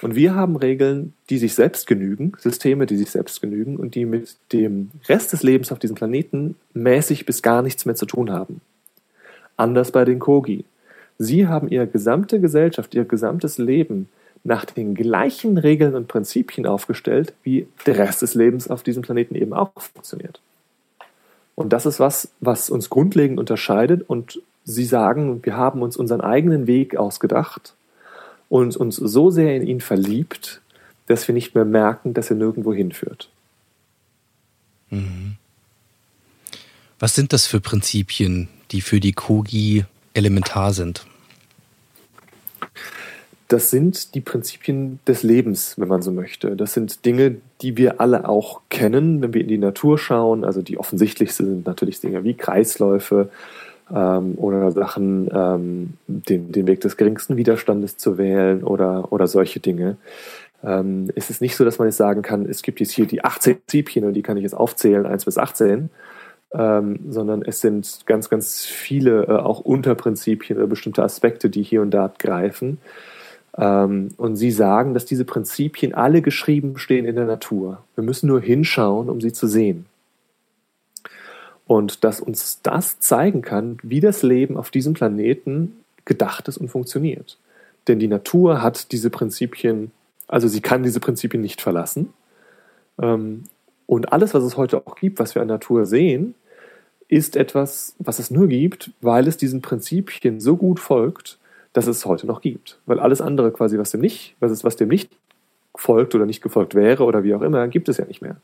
Und wir haben Regeln, die sich selbst genügen, Systeme, die sich selbst genügen und die mit dem Rest des Lebens auf diesem Planeten mäßig bis gar nichts mehr zu tun haben. Anders bei den Kogi. Sie haben ihre gesamte Gesellschaft, ihr gesamtes Leben nach den gleichen Regeln und Prinzipien aufgestellt, wie der Rest des Lebens auf diesem Planeten eben auch funktioniert. Und das ist was, was uns grundlegend unterscheidet. Und Sie sagen, wir haben uns unseren eigenen Weg ausgedacht und uns so sehr in ihn verliebt, dass wir nicht mehr merken, dass er nirgendwo hinführt. Mhm. Was sind das für Prinzipien, die für die Kogi elementar sind? das sind die Prinzipien des Lebens, wenn man so möchte. Das sind Dinge, die wir alle auch kennen, wenn wir in die Natur schauen. Also die offensichtlichsten sind natürlich Dinge wie Kreisläufe ähm, oder Sachen, ähm, den, den Weg des geringsten Widerstandes zu wählen oder, oder solche Dinge. Ähm, es ist nicht so, dass man jetzt sagen kann, es gibt jetzt hier die 18 Prinzipien und die kann ich jetzt aufzählen, 1 bis 18. Ähm, sondern es sind ganz, ganz viele äh, auch Unterprinzipien oder bestimmte Aspekte, die hier und da greifen. Ähm, und sie sagen, dass diese Prinzipien alle geschrieben stehen in der Natur. Wir müssen nur hinschauen, um sie zu sehen. Und dass uns das zeigen kann, wie das Leben auf diesem Planeten gedacht ist und funktioniert. Denn die Natur hat diese Prinzipien, also sie kann diese Prinzipien nicht verlassen. Ähm, und alles, was es heute auch gibt, was wir an Natur sehen, ist etwas, was es nur gibt, weil es diesen Prinzipien so gut folgt, dass es heute noch gibt. Weil alles andere quasi, was dem nicht, was ist, was dem nicht folgt oder nicht gefolgt wäre oder wie auch immer, gibt es ja nicht mehr.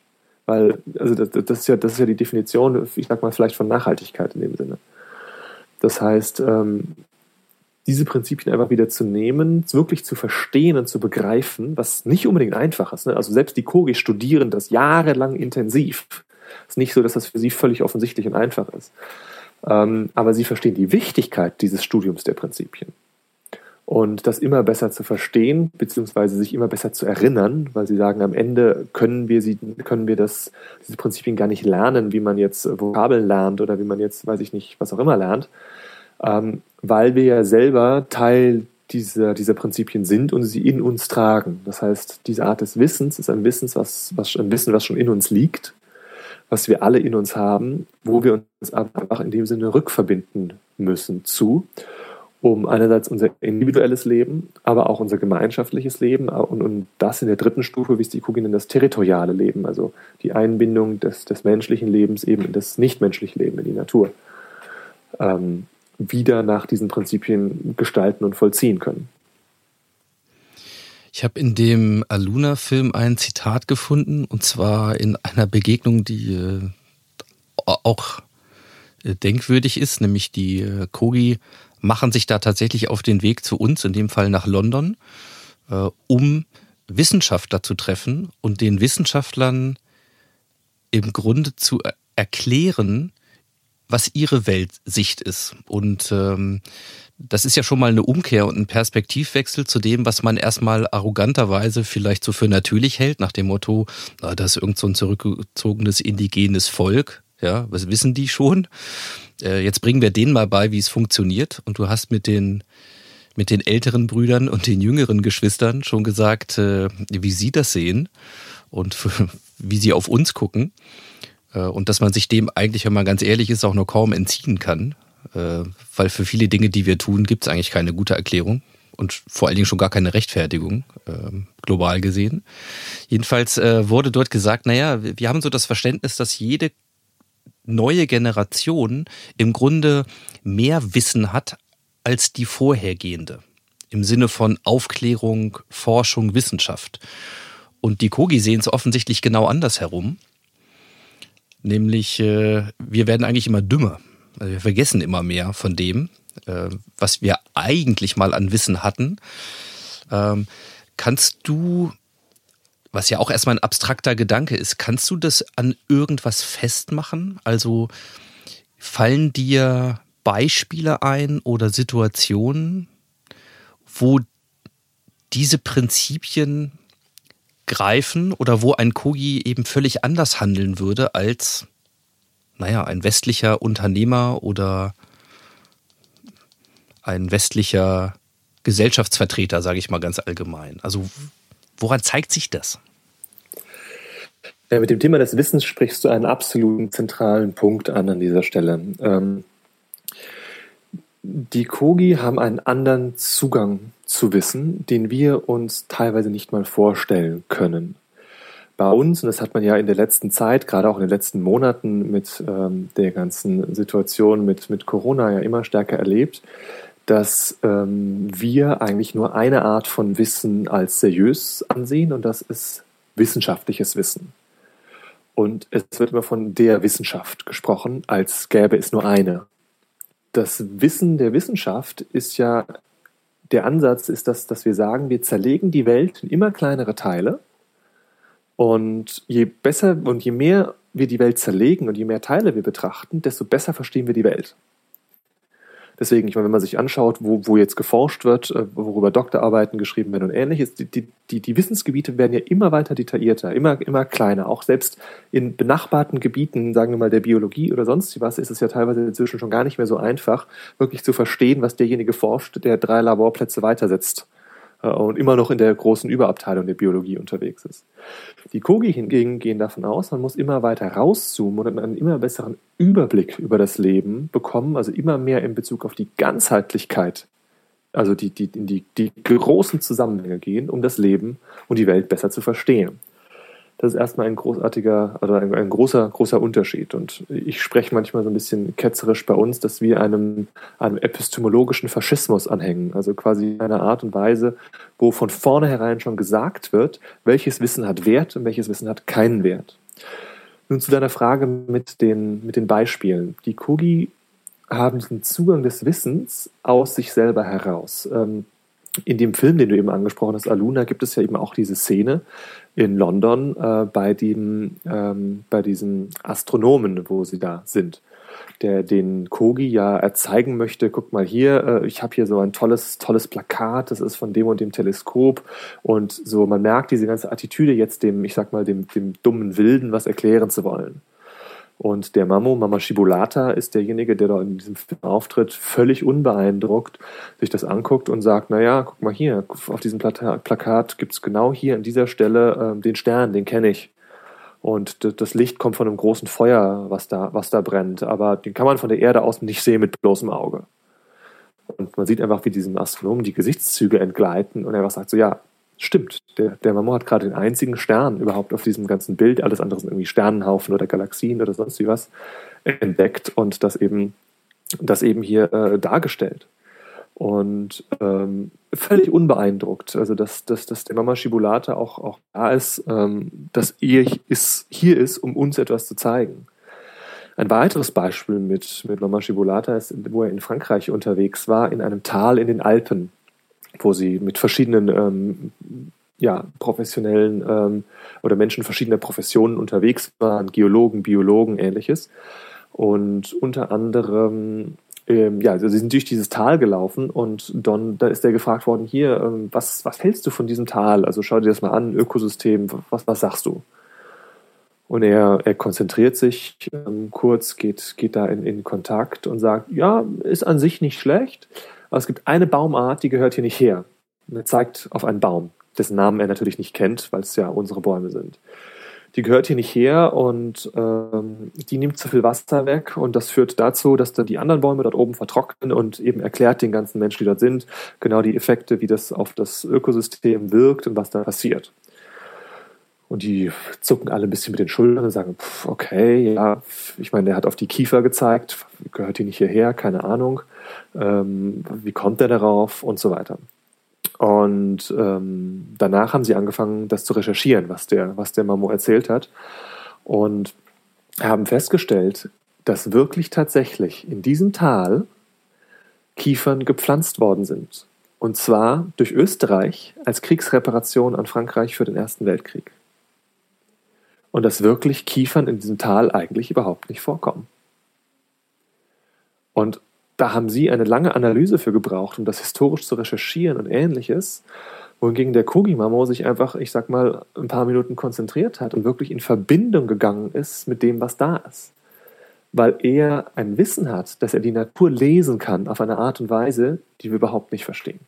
Weil, also das, das, ist ja, das ist ja die Definition, ich sag mal, vielleicht von Nachhaltigkeit in dem Sinne. Das heißt, ähm, diese Prinzipien einfach wieder zu nehmen, wirklich zu verstehen und zu begreifen, was nicht unbedingt einfach ist. Ne? Also selbst die Kogis studieren das jahrelang intensiv. Ist nicht so, dass das für sie völlig offensichtlich und einfach ist. Ähm, aber sie verstehen die Wichtigkeit dieses Studiums der Prinzipien und das immer besser zu verstehen, beziehungsweise sich immer besser zu erinnern, weil sie sagen, am Ende können wir sie, können wir das, diese Prinzipien gar nicht lernen, wie man jetzt Vokabeln lernt oder wie man jetzt, weiß ich nicht, was auch immer lernt, ähm, weil wir ja selber Teil dieser, dieser Prinzipien sind und sie in uns tragen. Das heißt, diese Art des Wissens ist ein, Wissens, was, was, ein Wissen, was schon in uns liegt, was wir alle in uns haben, wo wir uns einfach in dem Sinne rückverbinden müssen zu um einerseits unser individuelles Leben, aber auch unser gemeinschaftliches Leben und, und das in der dritten Stufe, wie es die Kugel nennen, das territoriale Leben, also die Einbindung des, des menschlichen Lebens eben in das nichtmenschliche Leben, in die Natur, ähm, wieder nach diesen Prinzipien gestalten und vollziehen können. Ich habe in dem Aluna-Film ein Zitat gefunden, und zwar in einer Begegnung, die äh, auch äh, denkwürdig ist, nämlich die äh, Kogi machen sich da tatsächlich auf den Weg zu uns, in dem Fall nach London, äh, um Wissenschaftler zu treffen und den Wissenschaftlern im Grunde zu erklären, was ihre Weltsicht ist. Und ähm, das ist ja schon mal eine Umkehr und ein Perspektivwechsel zu dem, was man erstmal arroganterweise vielleicht so für natürlich hält, nach dem Motto, na, das ist irgend so ein zurückgezogenes indigenes Volk. Ja, was wissen die schon? Äh, jetzt bringen wir denen mal bei, wie es funktioniert. Und du hast mit den, mit den älteren Brüdern und den jüngeren Geschwistern schon gesagt, äh, wie sie das sehen und (laughs) wie sie auf uns gucken. Äh, und dass man sich dem eigentlich, wenn man ganz ehrlich ist, auch nur kaum entziehen kann. Weil für viele Dinge, die wir tun, gibt es eigentlich keine gute Erklärung und vor allen Dingen schon gar keine Rechtfertigung, global gesehen. Jedenfalls wurde dort gesagt, naja, wir haben so das Verständnis, dass jede neue Generation im Grunde mehr Wissen hat als die vorhergehende. Im Sinne von Aufklärung, Forschung, Wissenschaft. Und die Kogi sehen es offensichtlich genau andersherum. Nämlich, äh, wir werden eigentlich immer dümmer. Also wir vergessen immer mehr von dem, äh, was wir eigentlich mal an Wissen hatten. Ähm, kannst du was ja auch erstmal ein abstrakter Gedanke ist, kannst du das an irgendwas festmachen? Also fallen dir Beispiele ein oder Situationen, wo diese Prinzipien greifen oder wo ein Kogi eben völlig anders handeln würde als, naja, ein westlicher Unternehmer oder ein westlicher Gesellschaftsvertreter, sage ich mal ganz allgemein. Also Woran zeigt sich das? Ja, mit dem Thema des Wissens sprichst du einen absoluten zentralen Punkt an an dieser Stelle. Ähm, die Kogi haben einen anderen Zugang zu Wissen, den wir uns teilweise nicht mal vorstellen können. Bei uns, und das hat man ja in der letzten Zeit, gerade auch in den letzten Monaten mit ähm, der ganzen Situation mit, mit Corona ja immer stärker erlebt, dass ähm, wir eigentlich nur eine Art von Wissen als seriös ansehen und das ist wissenschaftliches Wissen. Und es wird immer von der Wissenschaft gesprochen, als gäbe es nur eine. Das Wissen der Wissenschaft ist ja, der Ansatz ist, dass, dass wir sagen, wir zerlegen die Welt in immer kleinere Teile. Und je besser und je mehr wir die Welt zerlegen und je mehr Teile wir betrachten, desto besser verstehen wir die Welt. Deswegen, ich meine, wenn man sich anschaut, wo, wo jetzt geforscht wird, äh, worüber Doktorarbeiten geschrieben werden und ähnliches, die, die, die Wissensgebiete werden ja immer weiter detaillierter, immer, immer kleiner. Auch selbst in benachbarten Gebieten, sagen wir mal der Biologie oder sonst was, ist es ja teilweise inzwischen schon gar nicht mehr so einfach, wirklich zu verstehen, was derjenige forscht, der drei Laborplätze weitersetzt. Äh, und immer noch in der großen Überabteilung der Biologie unterwegs ist. Die Kogi hingegen gehen davon aus, man muss immer weiter rauszoomen und einen immer besseren Überblick über das Leben bekommen, also immer mehr in Bezug auf die Ganzheitlichkeit, also die, die, die, die großen Zusammenhänge gehen, um das Leben und die Welt besser zu verstehen. Das ist erstmal ein großartiger oder ein, ein, großer, großer Unterschied. Und ich spreche manchmal so ein bisschen ketzerisch bei uns, dass wir einem, einem epistemologischen Faschismus anhängen. Also quasi eine Art und Weise, wo von vornherein schon gesagt wird, welches Wissen hat Wert und welches Wissen hat keinen Wert. Nun zu deiner Frage mit den, mit den Beispielen. Die Kogi haben diesen Zugang des Wissens aus sich selber heraus. Ähm, in dem Film, den du eben angesprochen hast, Aluna, gibt es ja eben auch diese Szene in London äh, bei, dem, ähm, bei diesem Astronomen, wo sie da sind, der den Kogi ja erzeigen möchte, guck mal hier, äh, ich habe hier so ein tolles, tolles Plakat, das ist von dem und dem Teleskop und so, man merkt diese ganze Attitüde jetzt dem, ich sag mal, dem, dem dummen Wilden was erklären zu wollen. Und der Mamo, Mama Shibulata, ist derjenige, der da in diesem Film auftritt, völlig unbeeindruckt sich das anguckt und sagt, naja, guck mal hier, auf diesem Plakat gibt es genau hier an dieser Stelle äh, den Stern, den kenne ich. Und das Licht kommt von einem großen Feuer, was da, was da brennt. Aber den kann man von der Erde aus nicht sehen mit bloßem Auge. Und man sieht einfach, wie diesem Astronomen die Gesichtszüge entgleiten und er sagt so, ja, Stimmt, der, der Mamo hat gerade den einzigen Stern überhaupt auf diesem ganzen Bild, alles andere sind irgendwie Sternenhaufen oder Galaxien oder sonst wie was, entdeckt und das eben, das eben hier äh, dargestellt. Und ähm, völlig unbeeindruckt, also dass, dass, dass der Mama Shibulata auch, auch da ist, ähm, dass er ist, hier ist, um uns etwas zu zeigen. Ein weiteres Beispiel mit, mit Mama Shibulata ist, wo er in Frankreich unterwegs war, in einem Tal in den Alpen wo sie mit verschiedenen ähm, ja, professionellen ähm, oder Menschen verschiedener Professionen unterwegs waren, Geologen, Biologen, ähnliches. Und unter anderem, ähm, ja, also sie sind durch dieses Tal gelaufen und Don, da ist er gefragt worden, hier, ähm, was, was hältst du von diesem Tal? Also schau dir das mal an, Ökosystem, was, was sagst du? Und er, er konzentriert sich ähm, kurz, geht, geht da in, in Kontakt und sagt, ja, ist an sich nicht schlecht, aber es gibt eine Baumart, die gehört hier nicht her. Und er zeigt auf einen Baum, dessen Namen er natürlich nicht kennt, weil es ja unsere Bäume sind. Die gehört hier nicht her und ähm, die nimmt zu viel Wasser weg und das führt dazu, dass dann die anderen Bäume dort oben vertrocknen und eben erklärt den ganzen Menschen, die dort sind, genau die Effekte, wie das auf das Ökosystem wirkt und was da passiert. Und die zucken alle ein bisschen mit den Schultern und sagen, pff, okay, ja, ich meine, der hat auf die Kiefer gezeigt, gehört die nicht hierher, keine Ahnung ähm, wie kommt er darauf und so weiter. Und ähm, danach haben sie angefangen, das zu recherchieren, was der, was der Mamo erzählt hat. Und haben festgestellt, dass wirklich tatsächlich in diesem Tal Kiefern gepflanzt worden sind. Und zwar durch Österreich als Kriegsreparation an Frankreich für den Ersten Weltkrieg. Und dass wirklich Kiefern in diesem Tal eigentlich überhaupt nicht vorkommen. Und da haben sie eine lange Analyse für gebraucht, um das historisch zu recherchieren und ähnliches. Wohingegen der Kogimamo sich einfach, ich sag mal, ein paar Minuten konzentriert hat und wirklich in Verbindung gegangen ist mit dem, was da ist. Weil er ein Wissen hat, dass er die Natur lesen kann auf eine Art und Weise, die wir überhaupt nicht verstehen.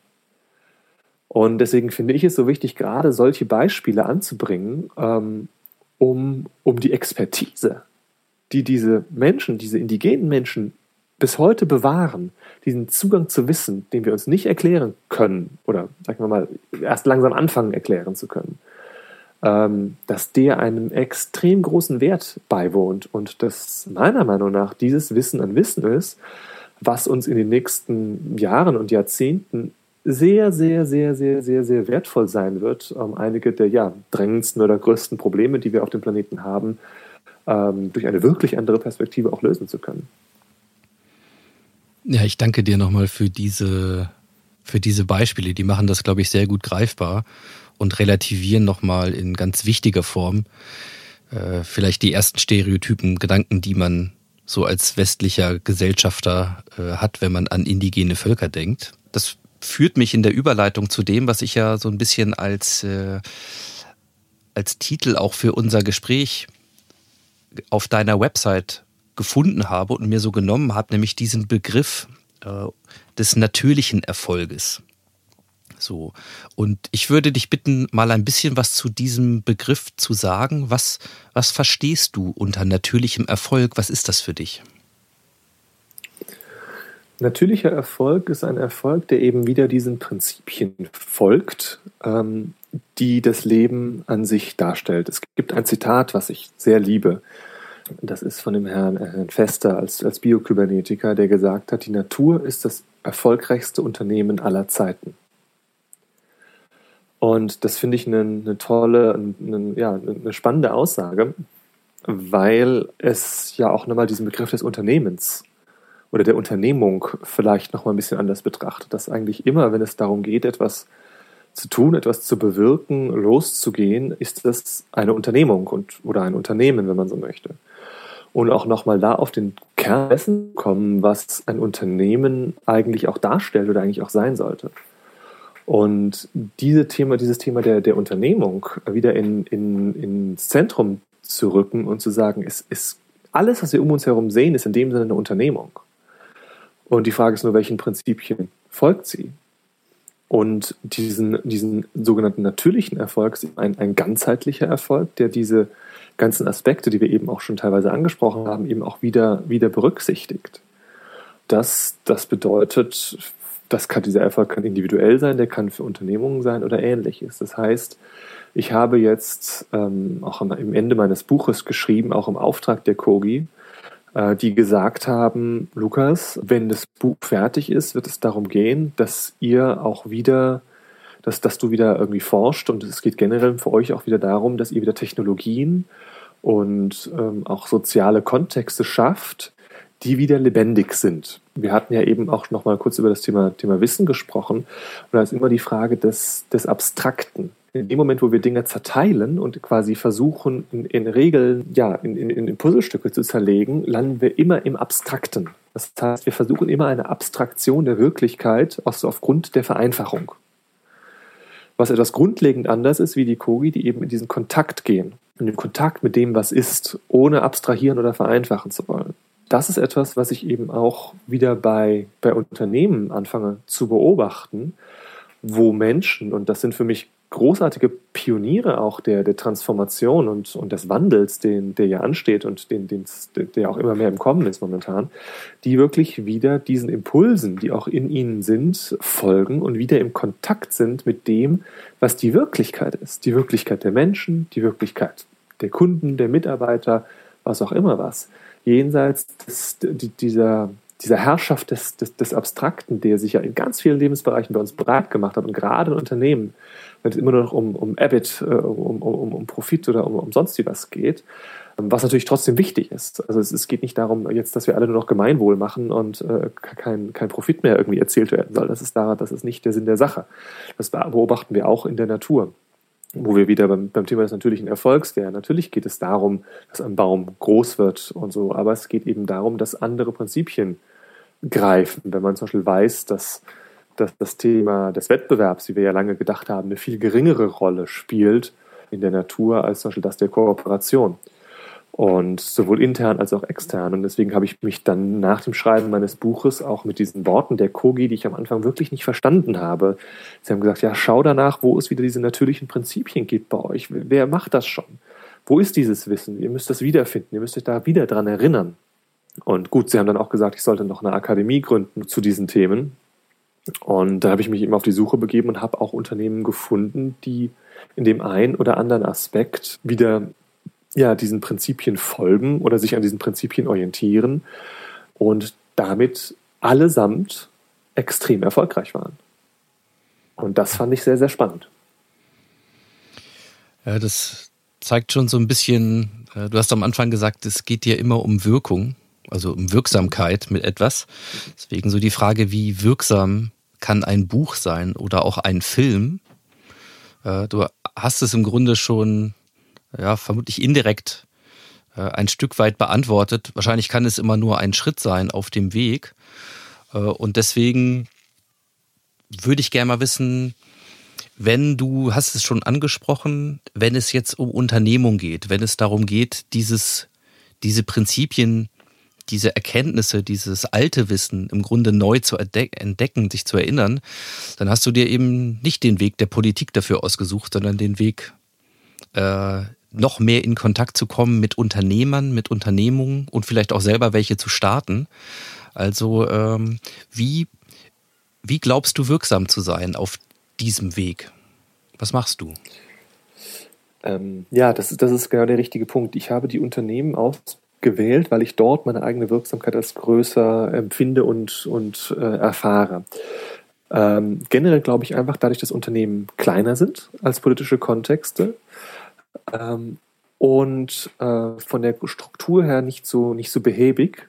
Und deswegen finde ich es so wichtig, gerade solche Beispiele anzubringen, ähm, um, um die Expertise, die diese Menschen, diese indigenen Menschen bis heute bewahren, diesen Zugang zu Wissen, den wir uns nicht erklären können oder sagen wir mal erst langsam anfangen erklären zu können, ähm, dass der einem extrem großen Wert beiwohnt und dass meiner Meinung nach dieses Wissen ein Wissen ist, was uns in den nächsten Jahren und Jahrzehnten sehr, sehr, sehr, sehr, sehr, sehr wertvoll sein wird, um einige der ja, drängendsten oder größten Probleme, die wir auf dem Planeten haben, ähm, durch eine wirklich andere Perspektive auch lösen zu können. Ja, ich danke dir nochmal für diese, für diese Beispiele. Die machen das, glaube ich, sehr gut greifbar und relativieren nochmal in ganz wichtiger Form äh, vielleicht die ersten Stereotypen, Gedanken, die man so als westlicher Gesellschafter äh, hat, wenn man an indigene Völker denkt. Das führt mich in der Überleitung zu dem, was ich ja so ein bisschen als, äh, als Titel auch für unser Gespräch auf deiner Website gefunden habe und mir so genommen habe, nämlich diesen Begriff äh, des natürlichen Erfolges. So. Und ich würde dich bitten, mal ein bisschen was zu diesem Begriff zu sagen. Was, was verstehst du unter natürlichem Erfolg? Was ist das für dich? Natürlicher Erfolg ist ein Erfolg, der eben wieder diesen Prinzipien folgt, ähm, die das Leben an sich darstellt. Es gibt ein Zitat, was ich sehr liebe. Das ist von dem Herrn, äh, Herrn Fester als, als Biokybernetiker, der gesagt hat, die Natur ist das erfolgreichste Unternehmen aller Zeiten. Und das finde ich eine, eine tolle, eine, ja, eine spannende Aussage, weil es ja auch nochmal diesen Begriff des Unternehmens oder der Unternehmung vielleicht nochmal ein bisschen anders betrachtet. Dass eigentlich immer, wenn es darum geht, etwas zu tun, etwas zu bewirken, loszugehen, ist das eine Unternehmung und, oder ein Unternehmen, wenn man so möchte. Und auch nochmal da auf den Kern dessen kommen, was ein Unternehmen eigentlich auch darstellt oder eigentlich auch sein sollte. Und diese Thema, dieses Thema der, der Unternehmung wieder in, in, ins Zentrum zu rücken und zu sagen, es ist alles, was wir um uns herum sehen, ist in dem Sinne eine Unternehmung. Und die Frage ist nur, welchen Prinzipien folgt sie? Und diesen, diesen sogenannten natürlichen Erfolg ein, ein ganzheitlicher Erfolg, der diese ganzen Aspekte, die wir eben auch schon teilweise angesprochen haben, eben auch wieder, wieder berücksichtigt. Das, das bedeutet das kann, dieser Erfolg kann individuell sein, der kann für Unternehmungen sein oder ähnliches. Das heißt, ich habe jetzt ähm, auch am, im Ende meines Buches geschrieben, auch im Auftrag der Kogi, äh, die gesagt haben, Lukas, wenn das Buch fertig ist, wird es darum gehen, dass ihr auch wieder, dass, dass du wieder irgendwie forscht und es geht generell für euch auch wieder darum, dass ihr wieder Technologien und ähm, auch soziale Kontexte schafft, die wieder lebendig sind. Wir hatten ja eben auch noch mal kurz über das Thema, Thema Wissen gesprochen. Und da ist immer die Frage des, des Abstrakten. In dem Moment, wo wir Dinge zerteilen und quasi versuchen, in, in Regeln, ja, in, in, in Puzzlestücke zu zerlegen, landen wir immer im Abstrakten. Das heißt, wir versuchen immer eine Abstraktion der Wirklichkeit aus, aufgrund der Vereinfachung. Was etwas grundlegend anders ist, wie die Kogi, die eben in diesen Kontakt gehen. In den Kontakt mit dem, was ist, ohne abstrahieren oder vereinfachen zu wollen das ist etwas, was ich eben auch wieder bei, bei Unternehmen anfange zu beobachten, wo Menschen, und das sind für mich großartige Pioniere auch der, der Transformation und, und des Wandels, den, der ja ansteht und den, den, der auch immer mehr im Kommen ist momentan, die wirklich wieder diesen Impulsen, die auch in ihnen sind, folgen und wieder im Kontakt sind mit dem, was die Wirklichkeit ist. Die Wirklichkeit der Menschen, die Wirklichkeit der Kunden, der Mitarbeiter, was auch immer was jenseits des, dieser, dieser Herrschaft des, des, des Abstrakten, der sich ja in ganz vielen Lebensbereichen bei uns breit gemacht hat und gerade in Unternehmen, wenn es immer nur noch um, um EBIT, äh, um, um, um Profit oder um, um sonst was geht, ähm, was natürlich trotzdem wichtig ist. Also es, es, geht nicht darum, jetzt, dass wir alle nur noch Gemeinwohl machen und äh, kein, kein Profit mehr irgendwie erzielt werden soll. Das ist da, das ist nicht der Sinn der Sache. Das beobachten wir auch in der Natur wo wir wieder beim, beim Thema des natürlichen Erfolgs wären. Natürlich geht es darum, dass ein Baum groß wird und so, aber es geht eben darum, dass andere Prinzipien greifen. Wenn man zum Beispiel weiß, dass, dass das Thema des Wettbewerbs, wie wir ja lange gedacht haben, eine viel geringere Rolle spielt in der Natur als zum Beispiel das der Kooperation. Und sowohl intern als auch extern. Und deswegen habe ich mich dann nach dem Schreiben meines Buches auch mit diesen Worten der Kogi, die ich am Anfang wirklich nicht verstanden habe. Sie haben gesagt, ja, schau danach, wo es wieder diese natürlichen Prinzipien gibt bei euch. Wer macht das schon? Wo ist dieses Wissen? Ihr müsst das wiederfinden. Ihr müsst euch da wieder dran erinnern. Und gut, sie haben dann auch gesagt, ich sollte noch eine Akademie gründen zu diesen Themen. Und da habe ich mich eben auf die Suche begeben und habe auch Unternehmen gefunden, die in dem einen oder anderen Aspekt wieder ja, diesen Prinzipien folgen oder sich an diesen Prinzipien orientieren und damit allesamt extrem erfolgreich waren. Und das fand ich sehr, sehr spannend. Ja, das zeigt schon so ein bisschen, äh, du hast am Anfang gesagt, es geht dir immer um Wirkung, also um Wirksamkeit mit etwas. Deswegen so die Frage, wie wirksam kann ein Buch sein oder auch ein Film? Äh, du hast es im Grunde schon ja, vermutlich indirekt äh, ein Stück weit beantwortet. Wahrscheinlich kann es immer nur ein Schritt sein auf dem Weg. Äh, und deswegen würde ich gerne mal wissen, wenn du hast es schon angesprochen, wenn es jetzt um Unternehmung geht, wenn es darum geht, dieses, diese Prinzipien diese Erkenntnisse, dieses alte Wissen im Grunde neu zu entdecken, sich zu erinnern, dann hast du dir eben nicht den Weg der Politik dafür ausgesucht, sondern den Weg, äh, noch mehr in Kontakt zu kommen mit Unternehmern, mit Unternehmungen und vielleicht auch selber welche zu starten. Also ähm, wie, wie glaubst du wirksam zu sein auf diesem Weg? Was machst du? Ähm, ja, das ist, das ist genau der richtige Punkt. Ich habe die Unternehmen ausgewählt, weil ich dort meine eigene Wirksamkeit als größer empfinde und, und äh, erfahre. Ähm, generell glaube ich einfach, dadurch, dass Unternehmen kleiner sind als politische Kontexte ähm, und äh, von der Struktur her nicht so, nicht so behäbig,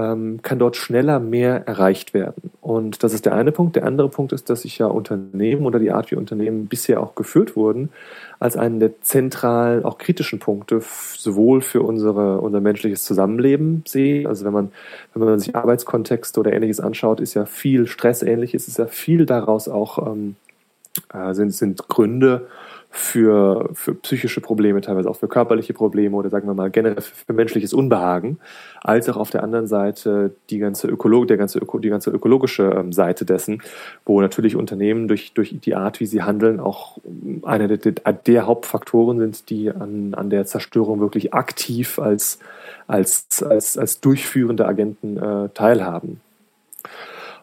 ähm, kann dort schneller mehr erreicht werden. Und das ist der eine Punkt. Der andere Punkt ist, dass ich ja Unternehmen oder die Art, wie Unternehmen bisher auch geführt wurden, als einen der zentralen, auch kritischen Punkte sowohl für unsere, unser menschliches Zusammenleben sehe. Also wenn man, wenn man sich Arbeitskontexte oder ähnliches anschaut, ist ja viel Stress ähnliches, ist ja viel daraus auch ähm, äh, sind, sind Gründe für, für psychische Probleme, teilweise auch für körperliche Probleme oder sagen wir mal generell für, menschliches Unbehagen, als auch auf der anderen Seite die ganze Ökolog der ganze Öko die ganze ökologische ähm, Seite dessen, wo natürlich Unternehmen durch, durch die Art, wie sie handeln, auch einer der, der, Hauptfaktoren sind, die an, an der Zerstörung wirklich aktiv als, als, als, als durchführende Agenten äh, teilhaben.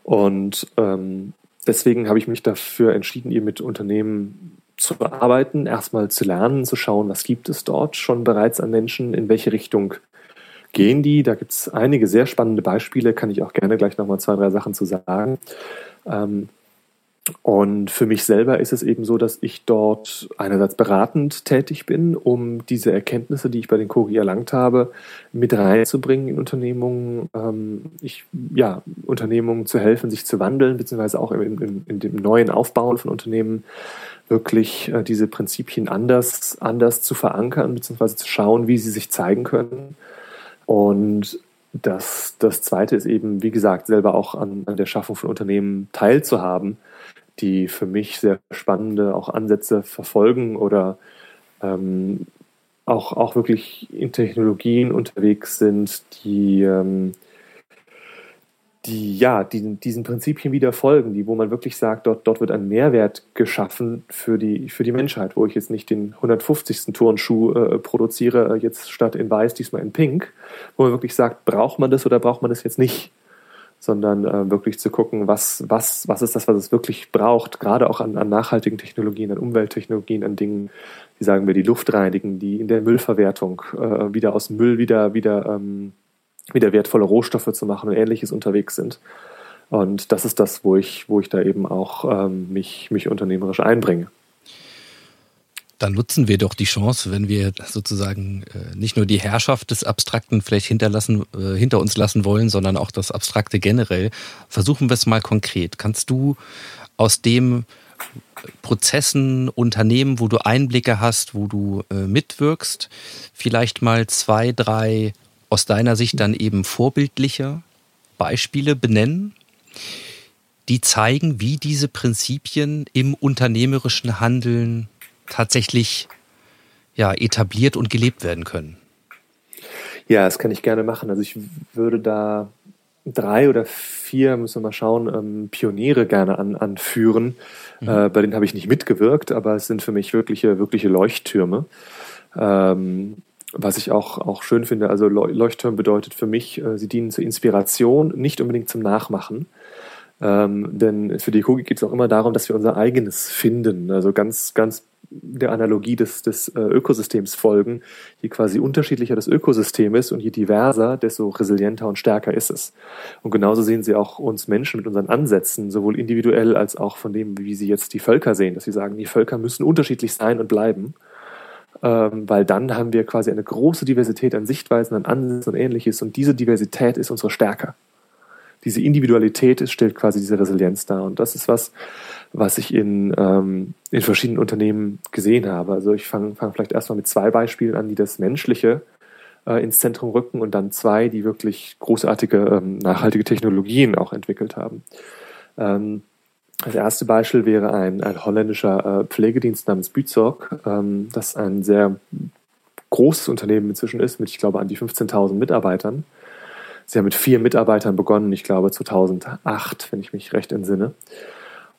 Und ähm, deswegen habe ich mich dafür entschieden, eben mit Unternehmen zu arbeiten, erstmal zu lernen, zu schauen, was gibt es dort schon bereits an Menschen, in welche Richtung gehen die. Da gibt es einige sehr spannende Beispiele, kann ich auch gerne gleich nochmal zwei, drei Sachen zu sagen. Ähm, und für mich selber ist es eben so, dass ich dort einerseits beratend tätig bin, um diese Erkenntnisse, die ich bei den Kori erlangt habe, mit reinzubringen in Unternehmungen, ähm, ich, ja, Unternehmungen zu helfen, sich zu wandeln, beziehungsweise auch in, in, in dem neuen Aufbauen von Unternehmen wirklich äh, diese Prinzipien anders, anders zu verankern, beziehungsweise zu schauen, wie sie sich zeigen können. Und das, das Zweite ist eben, wie gesagt, selber auch an, an der Schaffung von Unternehmen teilzuhaben, die für mich sehr spannende auch Ansätze verfolgen oder ähm, auch, auch wirklich in Technologien unterwegs sind, die ähm, die ja die, diesen Prinzipien wieder folgen, die wo man wirklich sagt, dort, dort wird ein Mehrwert geschaffen für die für die Menschheit, wo ich jetzt nicht den 150. Turnschuh äh, produziere, äh, jetzt statt in Weiß diesmal in Pink, wo man wirklich sagt, braucht man das oder braucht man das jetzt nicht, sondern äh, wirklich zu gucken, was was was ist das, was es wirklich braucht, gerade auch an, an nachhaltigen Technologien, an Umwelttechnologien, an Dingen, wie sagen wir, die Luft reinigen, die in der Müllverwertung äh, wieder aus Müll wieder wieder ähm, wieder wertvolle Rohstoffe zu machen und ähnliches unterwegs sind. Und das ist das, wo ich, wo ich da eben auch ähm, mich, mich unternehmerisch einbringe. Dann nutzen wir doch die Chance, wenn wir sozusagen äh, nicht nur die Herrschaft des Abstrakten vielleicht hinterlassen, äh, hinter uns lassen wollen, sondern auch das Abstrakte generell. Versuchen wir es mal konkret. Kannst du aus dem Prozessen, Unternehmen, wo du Einblicke hast, wo du äh, mitwirkst, vielleicht mal zwei, drei aus deiner Sicht dann eben vorbildliche Beispiele benennen, die zeigen, wie diese Prinzipien im unternehmerischen Handeln tatsächlich ja, etabliert und gelebt werden können? Ja, das kann ich gerne machen. Also ich würde da drei oder vier, müssen wir mal schauen, ähm, Pioniere gerne an, anführen. Mhm. Äh, bei denen habe ich nicht mitgewirkt, aber es sind für mich wirkliche, wirkliche Leuchttürme. Ähm, was ich auch, auch schön finde, also Leuchtturm bedeutet für mich, äh, sie dienen zur Inspiration, nicht unbedingt zum Nachmachen. Ähm, denn für die Kugik geht es auch immer darum, dass wir unser eigenes finden, also ganz, ganz der Analogie des, des äh, Ökosystems folgen. Je quasi unterschiedlicher das Ökosystem ist und je diverser, desto resilienter und stärker ist es. Und genauso sehen sie auch uns Menschen mit unseren Ansätzen, sowohl individuell als auch von dem, wie sie jetzt die Völker sehen, dass sie sagen, die Völker müssen unterschiedlich sein und bleiben ähm, weil dann haben wir quasi eine große Diversität an Sichtweisen, an Ansätzen und ähnliches und diese Diversität ist unsere Stärke. Diese Individualität ist, stellt quasi diese Resilienz dar und das ist was, was ich in, ähm, in verschiedenen Unternehmen gesehen habe. Also ich fange fang vielleicht erstmal mit zwei Beispielen an, die das Menschliche äh, ins Zentrum rücken und dann zwei, die wirklich großartige ähm, nachhaltige Technologien auch entwickelt haben. Ähm, das erste Beispiel wäre ein, ein holländischer äh, Pflegedienst namens Büzog, ähm, das ein sehr großes Unternehmen inzwischen ist, mit, ich glaube, an die 15.000 Mitarbeitern, Sie haben mit vier Mitarbeitern begonnen, ich glaube 2008, wenn ich mich recht entsinne.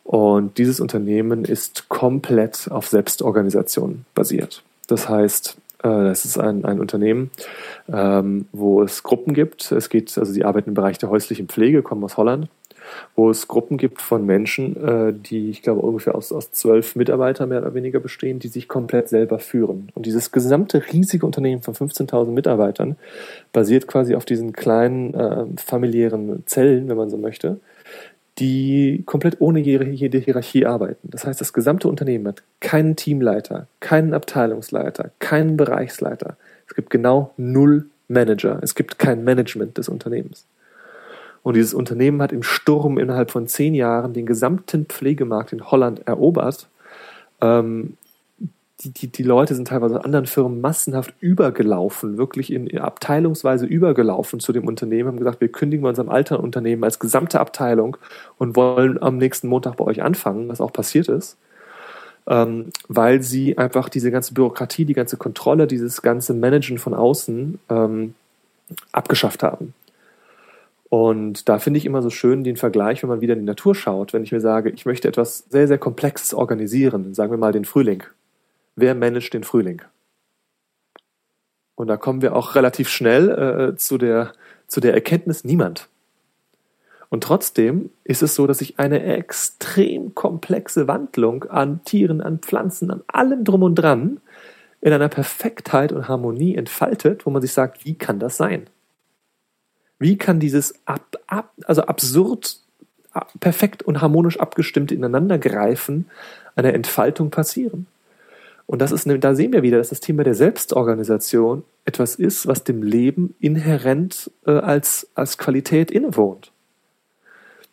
Und dieses Unternehmen ist komplett auf Selbstorganisation basiert. Das heißt, es ist ein, ein Unternehmen, ähm, wo es Gruppen gibt. Es geht, also sie arbeiten im Bereich der häuslichen Pflege, kommen aus Holland wo es Gruppen gibt von Menschen, äh, die ich glaube ungefähr aus, aus zwölf Mitarbeitern mehr oder weniger bestehen, die sich komplett selber führen. Und dieses gesamte riesige Unternehmen von 15.000 Mitarbeitern basiert quasi auf diesen kleinen äh, familiären Zellen, wenn man so möchte, die komplett ohne jede Hierarchie arbeiten. Das heißt, das gesamte Unternehmen hat keinen Teamleiter, keinen Abteilungsleiter, keinen Bereichsleiter. Es gibt genau null Manager. Es gibt kein Management des Unternehmens. Und dieses Unternehmen hat im Sturm innerhalb von zehn Jahren den gesamten Pflegemarkt in Holland erobert. Ähm, die, die, die Leute sind teilweise anderen Firmen massenhaft übergelaufen, wirklich in, abteilungsweise übergelaufen zu dem Unternehmen, haben gesagt, wir kündigen bei unserem alten Unternehmen als gesamte Abteilung und wollen am nächsten Montag bei euch anfangen, was auch passiert ist. Ähm, weil sie einfach diese ganze Bürokratie, die ganze Kontrolle, dieses ganze Managen von außen ähm, abgeschafft haben. Und da finde ich immer so schön den Vergleich, wenn man wieder in die Natur schaut, wenn ich mir sage, ich möchte etwas sehr, sehr Komplexes organisieren, sagen wir mal den Frühling. Wer managt den Frühling? Und da kommen wir auch relativ schnell äh, zu, der, zu der Erkenntnis, niemand. Und trotzdem ist es so, dass sich eine extrem komplexe Wandlung an Tieren, an Pflanzen, an allem drum und dran in einer Perfektheit und Harmonie entfaltet, wo man sich sagt, wie kann das sein? Wie kann dieses ab, ab, also absurd, perfekt und harmonisch abgestimmte Ineinandergreifen einer Entfaltung passieren? Und das ist, da sehen wir wieder, dass das Thema der Selbstorganisation etwas ist, was dem Leben inhärent äh, als, als Qualität innewohnt.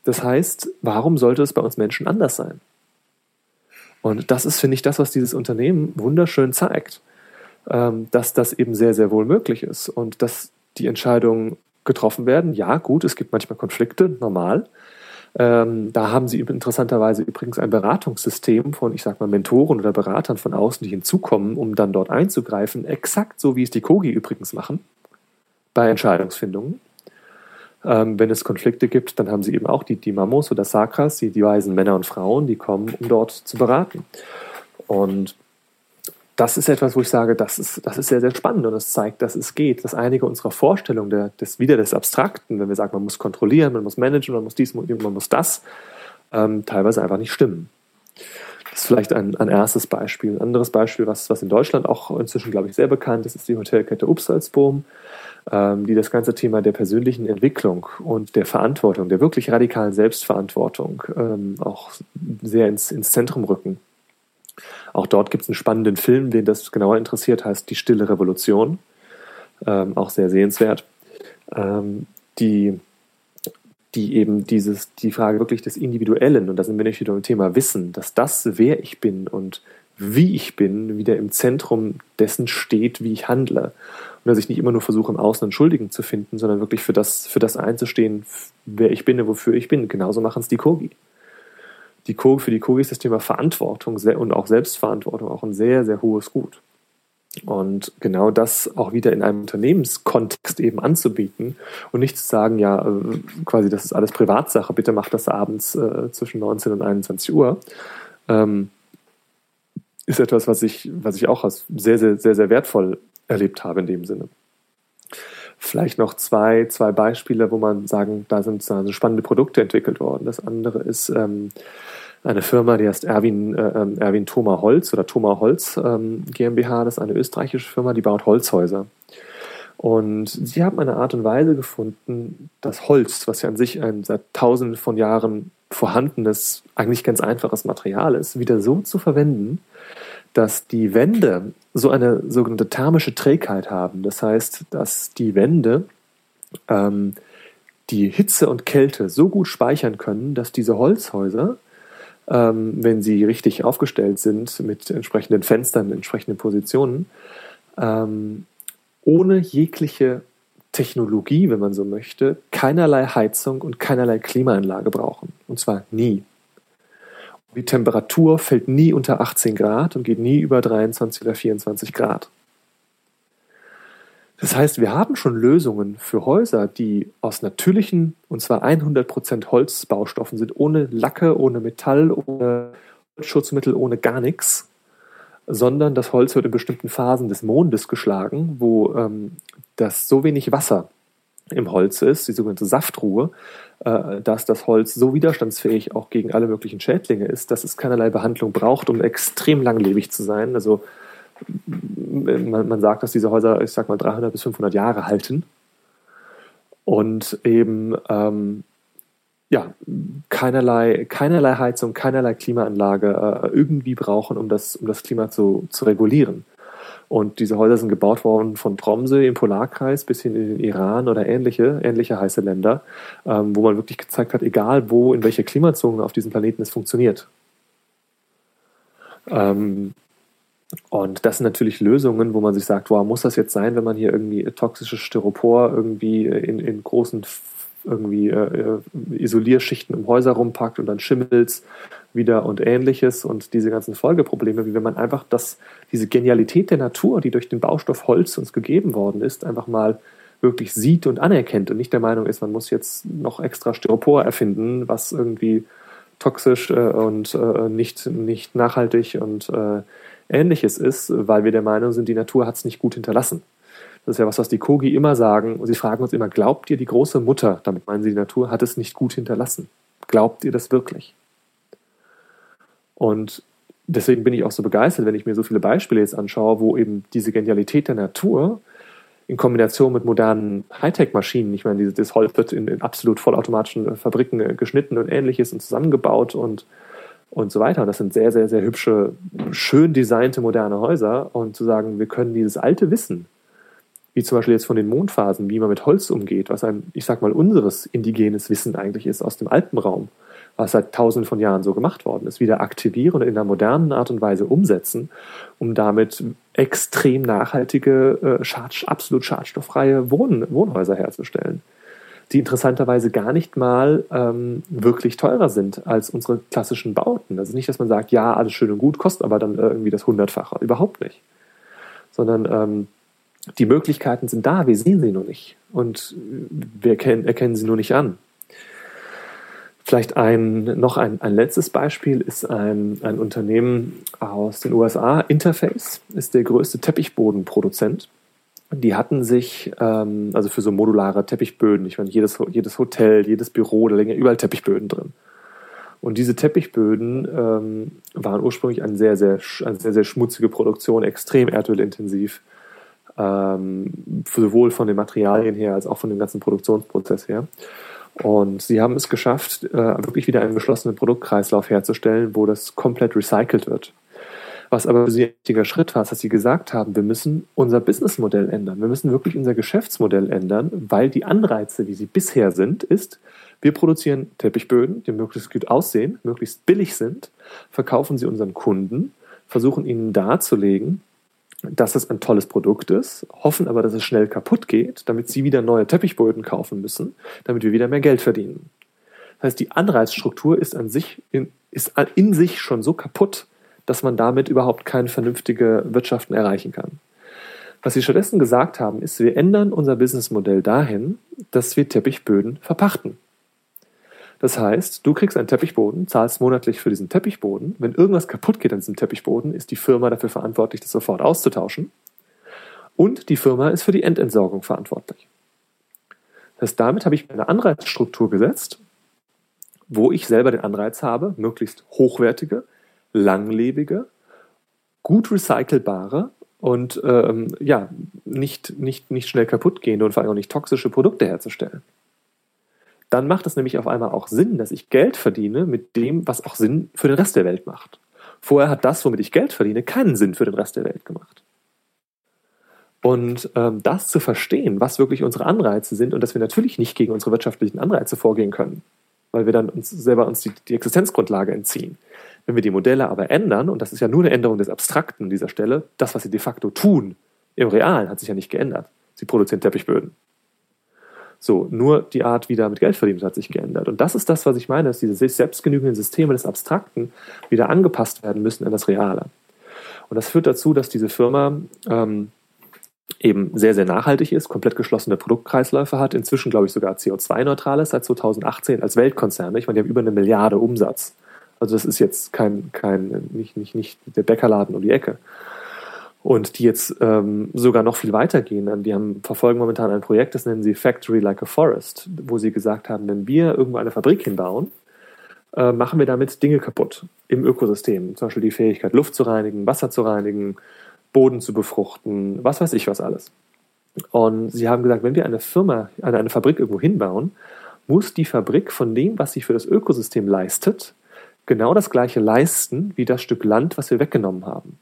Das heißt, warum sollte es bei uns Menschen anders sein? Und das ist, finde ich, das, was dieses Unternehmen wunderschön zeigt, ähm, dass das eben sehr, sehr wohl möglich ist und dass die Entscheidung getroffen werden. Ja, gut, es gibt manchmal Konflikte, normal. Ähm, da haben sie interessanterweise übrigens ein Beratungssystem von, ich sag mal, Mentoren oder Beratern von außen, die hinzukommen, um dann dort einzugreifen. Exakt so, wie es die Kogi übrigens machen bei Entscheidungsfindungen. Ähm, wenn es Konflikte gibt, dann haben sie eben auch die, die Mamos oder Sakras, die, die weisen Männer und Frauen, die kommen, um dort zu beraten. Und das ist etwas, wo ich sage, das ist, das ist sehr, sehr spannend und es zeigt, dass es geht, dass einige unserer Vorstellungen der, des, wieder des Abstrakten, wenn wir sagen, man muss kontrollieren, man muss managen, man muss dies, man muss das, ähm, teilweise einfach nicht stimmen. Das ist vielleicht ein, ein erstes Beispiel. Ein anderes Beispiel, was, was in Deutschland auch inzwischen, glaube ich, sehr bekannt ist, ist die Hotelkette Upsalzboom, ähm, die das ganze Thema der persönlichen Entwicklung und der Verantwortung, der wirklich radikalen Selbstverantwortung ähm, auch sehr ins, ins Zentrum rücken. Auch dort gibt es einen spannenden Film, den das genauer interessiert, heißt Die Stille Revolution. Ähm, auch sehr sehenswert. Ähm, die, die eben dieses, die Frage wirklich des Individuellen, und da sind wir nicht wieder im Thema Wissen, dass das, wer ich bin und wie ich bin, wieder im Zentrum dessen steht, wie ich handle. Und dass ich nicht immer nur versuche, im Außen einen Schuldigen zu finden, sondern wirklich für das, für das einzustehen, wer ich bin und wofür ich bin. Genauso machen es die Kogi die Kogi, für die Kogi ist das Thema Verantwortung und auch Selbstverantwortung auch ein sehr, sehr hohes Gut. Und genau das auch wieder in einem Unternehmenskontext eben anzubieten und nicht zu sagen, ja, äh, quasi, das ist alles Privatsache, bitte macht das abends äh, zwischen 19 und 21 Uhr, ähm, ist etwas, was ich, was ich auch als sehr, sehr, sehr, sehr wertvoll erlebt habe in dem Sinne. Vielleicht noch zwei, zwei Beispiele, wo man sagen, da sind also spannende Produkte entwickelt worden. Das andere ist ähm, eine Firma, die heißt Erwin, äh, ähm, Erwin Thoma Holz oder Thoma Holz ähm, GmbH. Das ist eine österreichische Firma, die baut Holzhäuser. Und sie haben eine Art und Weise gefunden, das Holz, was ja an sich ein seit tausenden von Jahren vorhandenes, eigentlich ganz einfaches Material ist, wieder so zu verwenden, dass die Wände so eine sogenannte thermische Trägheit haben. Das heißt, dass die Wände ähm, die Hitze und Kälte so gut speichern können, dass diese Holzhäuser, ähm, wenn sie richtig aufgestellt sind, mit entsprechenden Fenstern, entsprechenden Positionen, ähm, ohne jegliche Technologie, wenn man so möchte, keinerlei Heizung und keinerlei Klimaanlage brauchen. Und zwar nie. Die Temperatur fällt nie unter 18 Grad und geht nie über 23 oder 24 Grad. Das heißt, wir haben schon Lösungen für Häuser, die aus natürlichen, und zwar 100% Holzbaustoffen sind, ohne Lacke, ohne Metall, ohne Schutzmittel, ohne gar nichts, sondern das Holz wird in bestimmten Phasen des Mondes geschlagen, wo ähm, das so wenig Wasser im Holz ist, die sogenannte Saftruhe, äh, dass das Holz so widerstandsfähig auch gegen alle möglichen Schädlinge ist, dass es keinerlei Behandlung braucht, um extrem langlebig zu sein. Also man, man sagt, dass diese Häuser, ich sag mal, 300 bis 500 Jahre halten und eben ähm, ja, keinerlei, keinerlei Heizung, keinerlei Klimaanlage äh, irgendwie brauchen, um das, um das Klima zu, zu regulieren. Und diese Häuser sind gebaut worden von Tromsø im Polarkreis bis hin in den Iran oder ähnliche, ähnliche heiße Länder, ähm, wo man wirklich gezeigt hat, egal wo, in welcher Klimazone auf diesem Planeten es funktioniert. Ähm, und das sind natürlich Lösungen, wo man sich sagt, wow, muss das jetzt sein, wenn man hier irgendwie toxisches Styropor irgendwie in, in großen irgendwie äh, Isolierschichten um Häuser rumpackt und dann Schimmels wieder und ähnliches und diese ganzen Folgeprobleme, wie wenn man einfach das, diese Genialität der Natur, die durch den Baustoff Holz uns gegeben worden ist, einfach mal wirklich sieht und anerkennt und nicht der Meinung ist, man muss jetzt noch extra Styropor erfinden, was irgendwie toxisch äh, und äh, nicht, nicht nachhaltig und äh, Ähnliches ist, weil wir der Meinung sind, die Natur hat es nicht gut hinterlassen. Das ist ja was, was die Kogi immer sagen. Und sie fragen uns immer, glaubt ihr, die große Mutter, damit meinen sie die Natur, hat es nicht gut hinterlassen? Glaubt ihr das wirklich? Und deswegen bin ich auch so begeistert, wenn ich mir so viele Beispiele jetzt anschaue, wo eben diese Genialität der Natur in Kombination mit modernen Hightech-Maschinen, ich meine, das Holz wird in, in absolut vollautomatischen Fabriken geschnitten und ähnliches und zusammengebaut und und so weiter. Und das sind sehr, sehr, sehr hübsche, schön designte moderne Häuser. Und zu sagen, wir können dieses alte Wissen, wie zum Beispiel jetzt von den Mondphasen, wie man mit Holz umgeht, was ein, ich sag mal, unseres indigenes Wissen eigentlich ist aus dem Alpenraum, was seit tausenden von Jahren so gemacht worden ist, wieder aktivieren und in einer modernen Art und Weise umsetzen, um damit extrem nachhaltige, äh, absolut schadstofffreie Wohn Wohnhäuser herzustellen die interessanterweise gar nicht mal ähm, wirklich teurer sind als unsere klassischen Bauten. Also nicht, dass man sagt, ja, alles schön und gut, kostet aber dann irgendwie das Hundertfache. Überhaupt nicht. Sondern ähm, die Möglichkeiten sind da, wir sehen sie nur nicht. Und wir erkennen, erkennen sie nur nicht an. Vielleicht ein, noch ein, ein letztes Beispiel ist ein, ein Unternehmen aus den USA. Interface ist der größte Teppichbodenproduzent die hatten sich, ähm, also für so modulare Teppichböden, ich meine, jedes, jedes Hotel, jedes Büro, da liegen ja überall Teppichböden drin. Und diese Teppichböden ähm, waren ursprünglich eine sehr, sehr, eine sehr, sehr schmutzige Produktion, extrem erdölintensiv, ähm, sowohl von den Materialien her als auch von dem ganzen Produktionsprozess her. Und sie haben es geschafft, äh, wirklich wieder einen geschlossenen Produktkreislauf herzustellen, wo das komplett recycelt wird. Was aber für sie ein wichtiger Schritt war, ist, dass sie gesagt haben, wir müssen unser Businessmodell ändern. Wir müssen wirklich unser Geschäftsmodell ändern, weil die Anreize, wie sie bisher sind, ist, wir produzieren Teppichböden, die möglichst gut aussehen, möglichst billig sind, verkaufen sie unseren Kunden, versuchen ihnen darzulegen, dass es ein tolles Produkt ist, hoffen aber, dass es schnell kaputt geht, damit sie wieder neue Teppichböden kaufen müssen, damit wir wieder mehr Geld verdienen. Das heißt, die Anreizstruktur ist an sich in, ist in sich schon so kaputt, dass man damit überhaupt keine vernünftige Wirtschaften erreichen kann. Was sie stattdessen gesagt haben, ist, wir ändern unser Businessmodell dahin, dass wir Teppichböden verpachten. Das heißt, du kriegst einen Teppichboden, zahlst monatlich für diesen Teppichboden. Wenn irgendwas kaputt geht an diesem Teppichboden, ist die Firma dafür verantwortlich, das sofort auszutauschen. Und die Firma ist für die Endentsorgung verantwortlich. Das heißt, damit habe ich eine Anreizstruktur gesetzt, wo ich selber den Anreiz habe, möglichst hochwertige, langlebige, gut recycelbare und ähm, ja, nicht, nicht, nicht schnell kaputt gehende und vor allem auch nicht toxische Produkte herzustellen. Dann macht es nämlich auf einmal auch Sinn, dass ich Geld verdiene mit dem, was auch Sinn für den Rest der Welt macht. Vorher hat das, womit ich Geld verdiene, keinen Sinn für den Rest der Welt gemacht. Und ähm, das zu verstehen, was wirklich unsere Anreize sind und dass wir natürlich nicht gegen unsere wirtschaftlichen Anreize vorgehen können, weil wir dann uns selber uns die, die Existenzgrundlage entziehen. Wenn wir die Modelle aber ändern, und das ist ja nur eine Änderung des Abstrakten an dieser Stelle, das, was sie de facto tun, im Realen hat sich ja nicht geändert. Sie produzieren Teppichböden. So, nur die Art, wie damit Geld verdient hat sich geändert. Und das ist das, was ich meine, dass diese selbstgenügenden Systeme des Abstrakten wieder angepasst werden müssen an das Reale. Und das führt dazu, dass diese Firma ähm, eben sehr, sehr nachhaltig ist, komplett geschlossene Produktkreisläufe hat, inzwischen, glaube ich, sogar CO2-neutral ist seit 2018 als Weltkonzern. Ich meine, die haben über eine Milliarde Umsatz. Also das ist jetzt kein, kein nicht, nicht, nicht der Bäckerladen um die Ecke. Und die jetzt ähm, sogar noch viel weiter gehen. Die haben, verfolgen momentan ein Projekt, das nennen sie Factory Like a Forest, wo sie gesagt haben, wenn wir irgendwo eine Fabrik hinbauen, äh, machen wir damit Dinge kaputt im Ökosystem. Zum Beispiel die Fähigkeit, Luft zu reinigen, Wasser zu reinigen, Boden zu befruchten, was weiß ich was alles. Und sie haben gesagt, wenn wir eine Firma, eine, eine Fabrik irgendwo hinbauen, muss die Fabrik von dem, was sie für das Ökosystem leistet, genau das gleiche leisten wie das Stück Land, was wir weggenommen haben.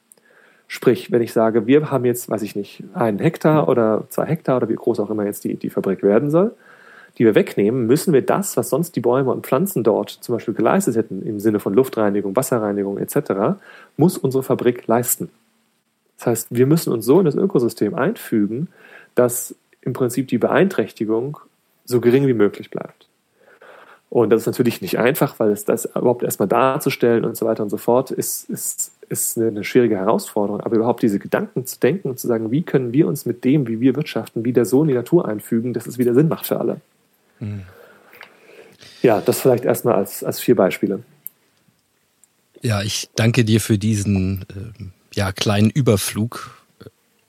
Sprich, wenn ich sage, wir haben jetzt, weiß ich nicht, einen Hektar oder zwei Hektar oder wie groß auch immer jetzt die, die Fabrik werden soll, die wir wegnehmen, müssen wir das, was sonst die Bäume und Pflanzen dort zum Beispiel geleistet hätten, im Sinne von Luftreinigung, Wasserreinigung etc., muss unsere Fabrik leisten. Das heißt, wir müssen uns so in das Ökosystem einfügen, dass im Prinzip die Beeinträchtigung so gering wie möglich bleibt. Und das ist natürlich nicht einfach, weil es das überhaupt erstmal darzustellen und so weiter und so fort ist, ist, ist eine, schwierige Herausforderung. Aber überhaupt diese Gedanken zu denken und zu sagen, wie können wir uns mit dem, wie wir wirtschaften, wieder so in die Natur einfügen, dass es wieder Sinn macht für alle. Mhm. Ja, das vielleicht erstmal als, als vier Beispiele. Ja, ich danke dir für diesen äh, ja, kleinen Überflug.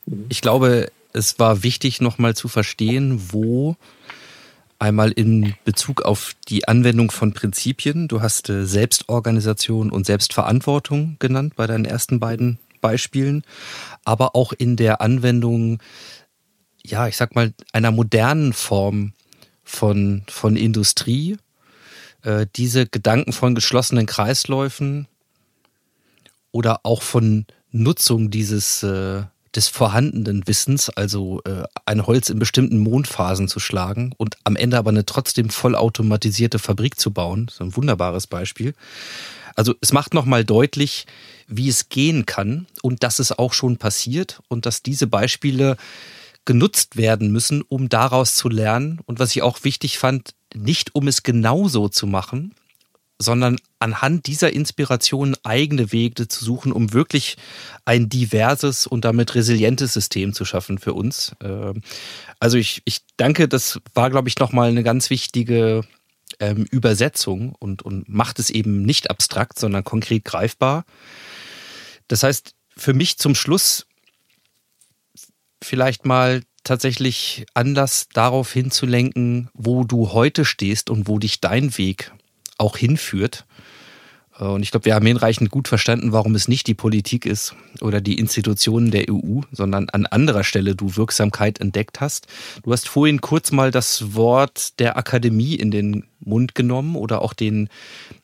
Mhm. Ich glaube, es war wichtig, nochmal zu verstehen, wo einmal in Bezug auf die Anwendung von Prinzipien, du hast äh, Selbstorganisation und Selbstverantwortung genannt bei deinen ersten beiden Beispielen, aber auch in der Anwendung, ja, ich sag mal, einer modernen Form von, von Industrie, äh, diese Gedanken von geschlossenen Kreisläufen oder auch von Nutzung dieses äh, des vorhandenen Wissens, also äh, ein Holz in bestimmten Mondphasen zu schlagen und am Ende aber eine trotzdem vollautomatisierte Fabrik zu bauen, so ein wunderbares Beispiel. Also es macht nochmal deutlich, wie es gehen kann und dass es auch schon passiert und dass diese Beispiele genutzt werden müssen, um daraus zu lernen. Und was ich auch wichtig fand, nicht um es genauso zu machen, sondern anhand dieser Inspiration eigene Wege zu suchen, um wirklich ein diverses und damit resilientes System zu schaffen für uns. Ähm, also ich, ich danke, das war, glaube ich, nochmal eine ganz wichtige ähm, Übersetzung und, und macht es eben nicht abstrakt, sondern konkret greifbar. Das heißt, für mich zum Schluss vielleicht mal tatsächlich Anlass darauf hinzulenken, wo du heute stehst und wo dich dein Weg auch hinführt. Äh, und ich glaube, wir haben hinreichend gut verstanden, warum es nicht die Politik ist oder die Institutionen der EU, sondern an anderer Stelle du Wirksamkeit entdeckt hast. Du hast vorhin kurz mal das Wort der Akademie in den Mund genommen oder auch den,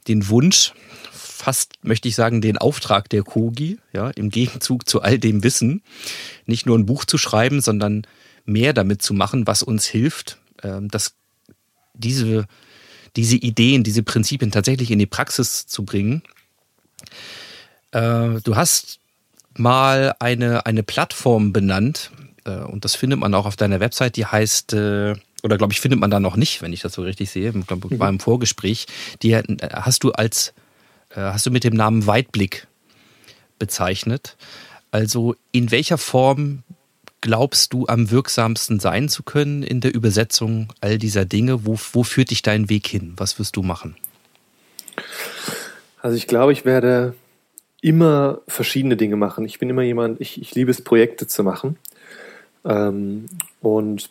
den Wunsch, fast möchte ich sagen, den Auftrag der Kogi, ja, im Gegenzug zu all dem Wissen, nicht nur ein Buch zu schreiben, sondern mehr damit zu machen, was uns hilft, ähm, dass diese diese Ideen, diese Prinzipien tatsächlich in die Praxis zu bringen. Äh, du hast mal eine, eine Plattform benannt, äh, und das findet man auch auf deiner Website, die heißt, äh, oder glaube ich, findet man da noch nicht, wenn ich das so richtig sehe, glaub, mhm. beim Vorgespräch, die hast du als, hast du mit dem Namen Weitblick bezeichnet. Also in welcher Form glaubst du am wirksamsten sein zu können in der Übersetzung all dieser Dinge? Wo, wo führt dich dein Weg hin? Was wirst du machen? Also ich glaube, ich werde immer verschiedene Dinge machen. Ich bin immer jemand, ich, ich liebe es, Projekte zu machen. Ähm, und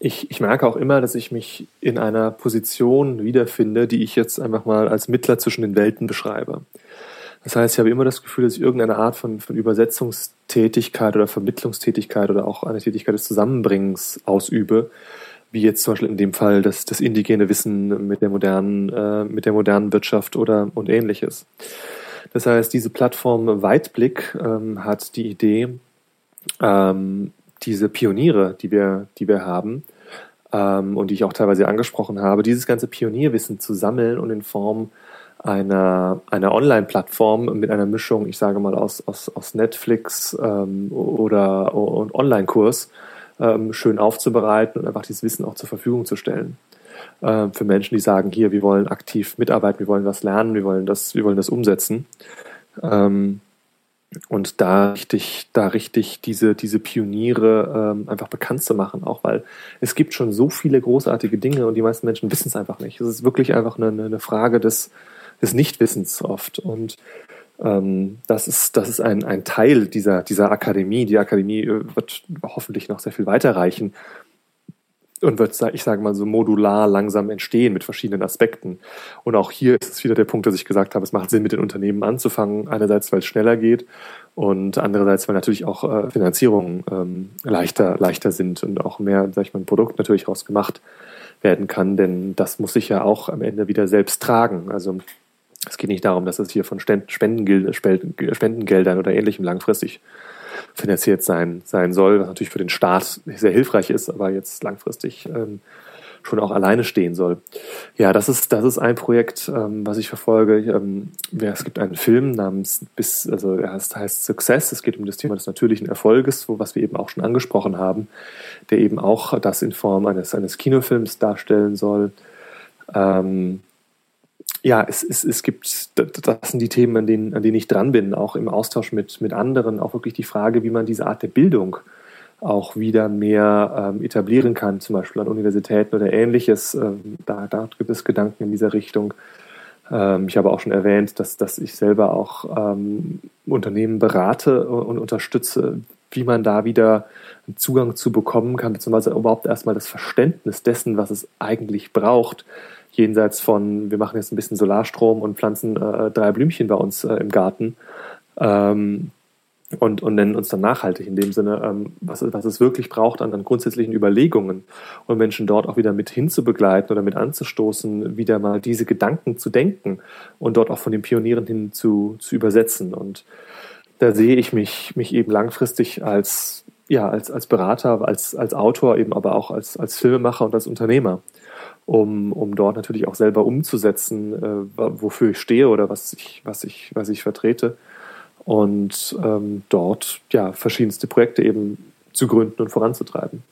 ich, ich merke auch immer, dass ich mich in einer Position wiederfinde, die ich jetzt einfach mal als Mittler zwischen den Welten beschreibe. Das heißt, ich habe immer das Gefühl, dass ich irgendeine Art von, von Übersetzungstätigkeit oder Vermittlungstätigkeit oder auch eine Tätigkeit des Zusammenbringens ausübe, wie jetzt zum Beispiel in dem Fall das, das indigene Wissen mit der modernen, äh, mit der modernen Wirtschaft oder und ähnliches. Das heißt, diese Plattform Weitblick ähm, hat die Idee, ähm, diese Pioniere, die wir, die wir haben, ähm, und die ich auch teilweise angesprochen habe, dieses ganze Pionierwissen zu sammeln und in Form einer, einer Online-Plattform mit einer Mischung, ich sage mal, aus, aus, aus Netflix ähm, oder und Online-Kurs ähm, schön aufzubereiten und einfach dieses Wissen auch zur Verfügung zu stellen. Ähm, für Menschen, die sagen, hier, wir wollen aktiv mitarbeiten, wir wollen was lernen, wir wollen das, wir wollen das umsetzen. Ähm, und da richtig, da richtig diese, diese Pioniere ähm, einfach bekannt zu machen, auch weil es gibt schon so viele großartige Dinge und die meisten Menschen wissen es einfach nicht. Es ist wirklich einfach eine, eine Frage des, des Nichtwissens oft. Und ähm, das ist, das ist ein, ein Teil dieser, dieser Akademie. Die Akademie äh, wird hoffentlich noch sehr viel weiter reichen und wird, ich sage mal, so modular langsam entstehen mit verschiedenen Aspekten. Und auch hier ist es wieder der Punkt, dass ich gesagt habe, es macht Sinn, mit den Unternehmen anzufangen. Einerseits, weil es schneller geht und andererseits, weil natürlich auch äh, Finanzierungen ähm, leichter, leichter sind und auch mehr, sag ich mal, ein Produkt natürlich rausgemacht werden kann, denn das muss sich ja auch am Ende wieder selbst tragen. Also es geht nicht darum, dass es hier von Spendengeldern oder ähnlichem langfristig finanziert sein, sein soll, was natürlich für den Staat sehr hilfreich ist, aber jetzt langfristig ähm, schon auch alleine stehen soll. Ja, das ist, das ist ein Projekt, ähm, was ich verfolge. Ähm, ja, es gibt einen Film namens bis, also er heißt, heißt Success. Es geht um das Thema des natürlichen Erfolges, wo, was wir eben auch schon angesprochen haben, der eben auch das in Form eines, eines Kinofilms darstellen soll. Ähm, ja, es, es, es gibt, das sind die Themen, an denen, an denen ich dran bin, auch im Austausch mit, mit anderen, auch wirklich die Frage, wie man diese Art der Bildung auch wieder mehr ähm, etablieren kann, zum Beispiel an Universitäten oder ähnliches. Ähm, da, da gibt es Gedanken in dieser Richtung. Ähm, ich habe auch schon erwähnt, dass, dass ich selber auch ähm, Unternehmen berate und unterstütze, wie man da wieder Zugang zu bekommen kann, beziehungsweise überhaupt erstmal das Verständnis dessen, was es eigentlich braucht, jenseits von, wir machen jetzt ein bisschen Solarstrom und pflanzen äh, drei Blümchen bei uns äh, im Garten ähm, und, und nennen uns dann nachhaltig in dem Sinne, ähm, was, was es wirklich braucht an, an grundsätzlichen Überlegungen und Menschen dort auch wieder mit hinzubegleiten oder mit anzustoßen, wieder mal diese Gedanken zu denken und dort auch von den Pionieren hin zu, zu übersetzen. Und da sehe ich mich, mich eben langfristig als, ja, als, als Berater, als, als Autor, eben aber auch als, als Filmemacher und als Unternehmer um, um dort natürlich auch selber umzusetzen, äh, wofür ich stehe oder was ich, was ich, was ich vertrete. Und ähm, dort ja verschiedenste Projekte eben zu gründen und voranzutreiben.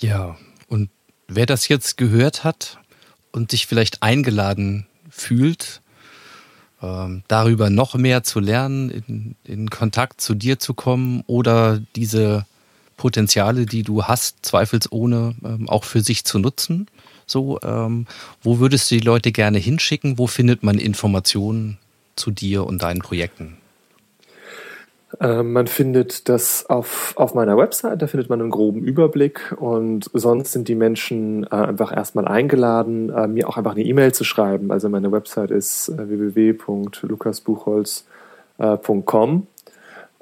Ja, und wer das jetzt gehört hat und sich vielleicht eingeladen fühlt, ähm, darüber noch mehr zu lernen, in, in Kontakt zu dir zu kommen oder diese Potenziale, die du hast, zweifelsohne ähm, auch für sich zu nutzen. So, ähm, wo würdest du die Leute gerne hinschicken? Wo findet man Informationen zu dir und deinen Projekten? Ähm, man findet das auf, auf meiner Website, da findet man einen groben Überblick und sonst sind die Menschen äh, einfach erstmal eingeladen, äh, mir auch einfach eine E-Mail zu schreiben. Also meine Website ist äh, www.lukasbuchholz.com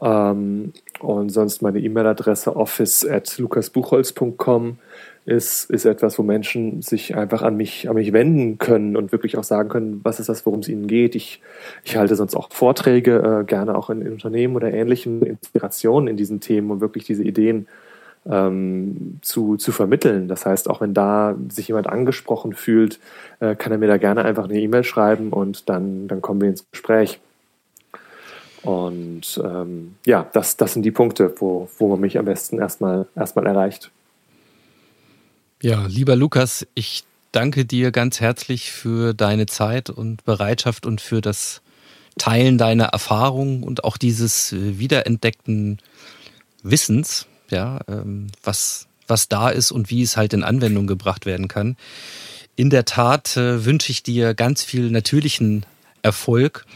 ähm, und sonst meine E-Mail-Adresse office at lukasbuchholz.com ist, ist etwas, wo Menschen sich einfach an mich, an mich wenden können und wirklich auch sagen können, was ist das, worum es ihnen geht. Ich, ich halte sonst auch Vorträge, äh, gerne auch in, in, Unternehmen oder ähnlichen Inspirationen in diesen Themen, um wirklich diese Ideen ähm, zu, zu vermitteln. Das heißt, auch wenn da sich jemand angesprochen fühlt, äh, kann er mir da gerne einfach eine E-Mail schreiben und dann, dann kommen wir ins Gespräch. Und ähm, ja, das, das sind die Punkte, wo, wo man mich am besten erstmal, erstmal erreicht. Ja, lieber Lukas, ich danke dir ganz herzlich für deine Zeit und Bereitschaft und für das Teilen deiner Erfahrungen und auch dieses äh, wiederentdeckten Wissens, ja, ähm, was, was da ist und wie es halt in Anwendung gebracht werden kann. In der Tat äh, wünsche ich dir ganz viel natürlichen Erfolg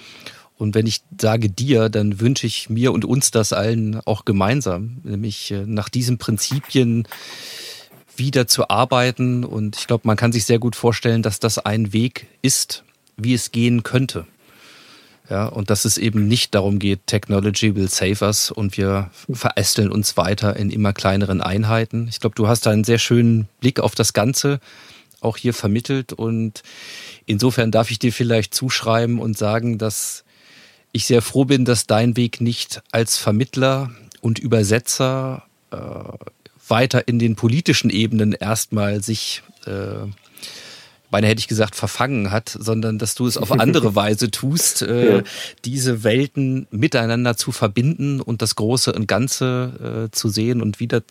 und wenn ich sage dir, dann wünsche ich mir und uns das allen auch gemeinsam, nämlich äh, nach diesen Prinzipien wieder zu arbeiten. Und ich glaube, man kann sich sehr gut vorstellen, dass das ein Weg ist, wie es gehen könnte. Ja, und dass es eben nicht darum geht, Technology will save us und wir verästeln uns weiter in immer kleineren Einheiten. Ich glaube, du hast da einen sehr schönen Blick auf das Ganze auch hier vermittelt und insofern darf ich dir vielleicht zuschreiben und sagen, dass ich sehr froh bin, dass dein Weg nicht als Vermittler und Übersetzer äh, weiter in den politischen Ebenen erstmal sich, äh, beinahe hätte ich gesagt, verfangen hat, sondern dass du es auf (laughs) andere Weise tust, äh, ja. diese Welten miteinander zu verbinden und das Große und Ganze äh, zu sehen und wieder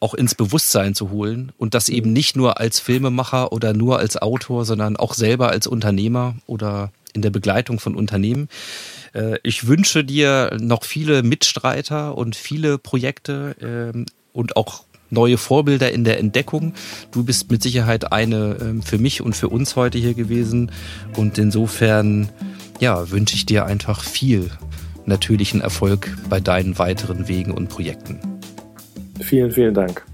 auch ins Bewusstsein zu holen und das eben nicht nur als Filmemacher oder nur als Autor, sondern auch selber als Unternehmer oder in der Begleitung von Unternehmen. Äh, ich wünsche dir noch viele Mitstreiter und viele Projekte ähm, und auch neue Vorbilder in der Entdeckung. Du bist mit Sicherheit eine ähm, für mich und für uns heute hier gewesen. Und insofern, ja, wünsche ich dir einfach viel natürlichen Erfolg bei deinen weiteren Wegen und Projekten. Vielen, vielen Dank.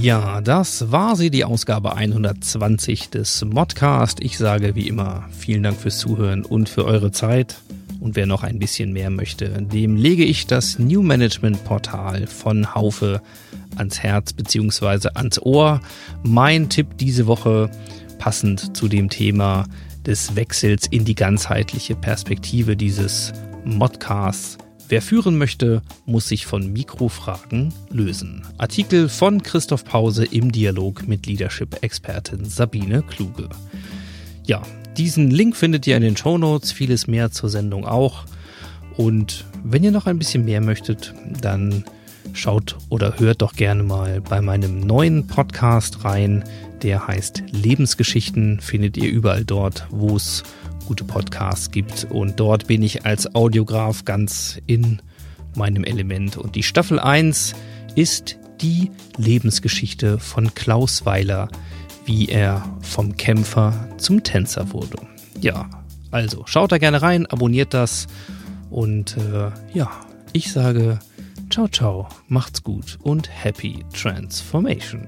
Ja, das war sie, die Ausgabe 120 des Modcast. Ich sage wie immer vielen Dank fürs Zuhören und für eure Zeit. Und wer noch ein bisschen mehr möchte, dem lege ich das New Management Portal von Haufe ans Herz bzw. ans Ohr. Mein Tipp diese Woche passend zu dem Thema des Wechsels in die ganzheitliche Perspektive dieses Modcasts Wer führen möchte, muss sich von Mikrofragen lösen. Artikel von Christoph Pause im Dialog mit Leadership-Expertin Sabine Kluge. Ja, diesen Link findet ihr in den Show Notes, vieles mehr zur Sendung auch. Und wenn ihr noch ein bisschen mehr möchtet, dann schaut oder hört doch gerne mal bei meinem neuen Podcast rein. Der heißt Lebensgeschichten, findet ihr überall dort, wo es gute Podcasts gibt. Und dort bin ich als Audiograf ganz in meinem Element. Und die Staffel 1 ist die Lebensgeschichte von Klaus Weiler, wie er vom Kämpfer zum Tänzer wurde. Ja, also schaut da gerne rein, abonniert das und äh, ja, ich sage ciao ciao, macht's gut und happy transformation.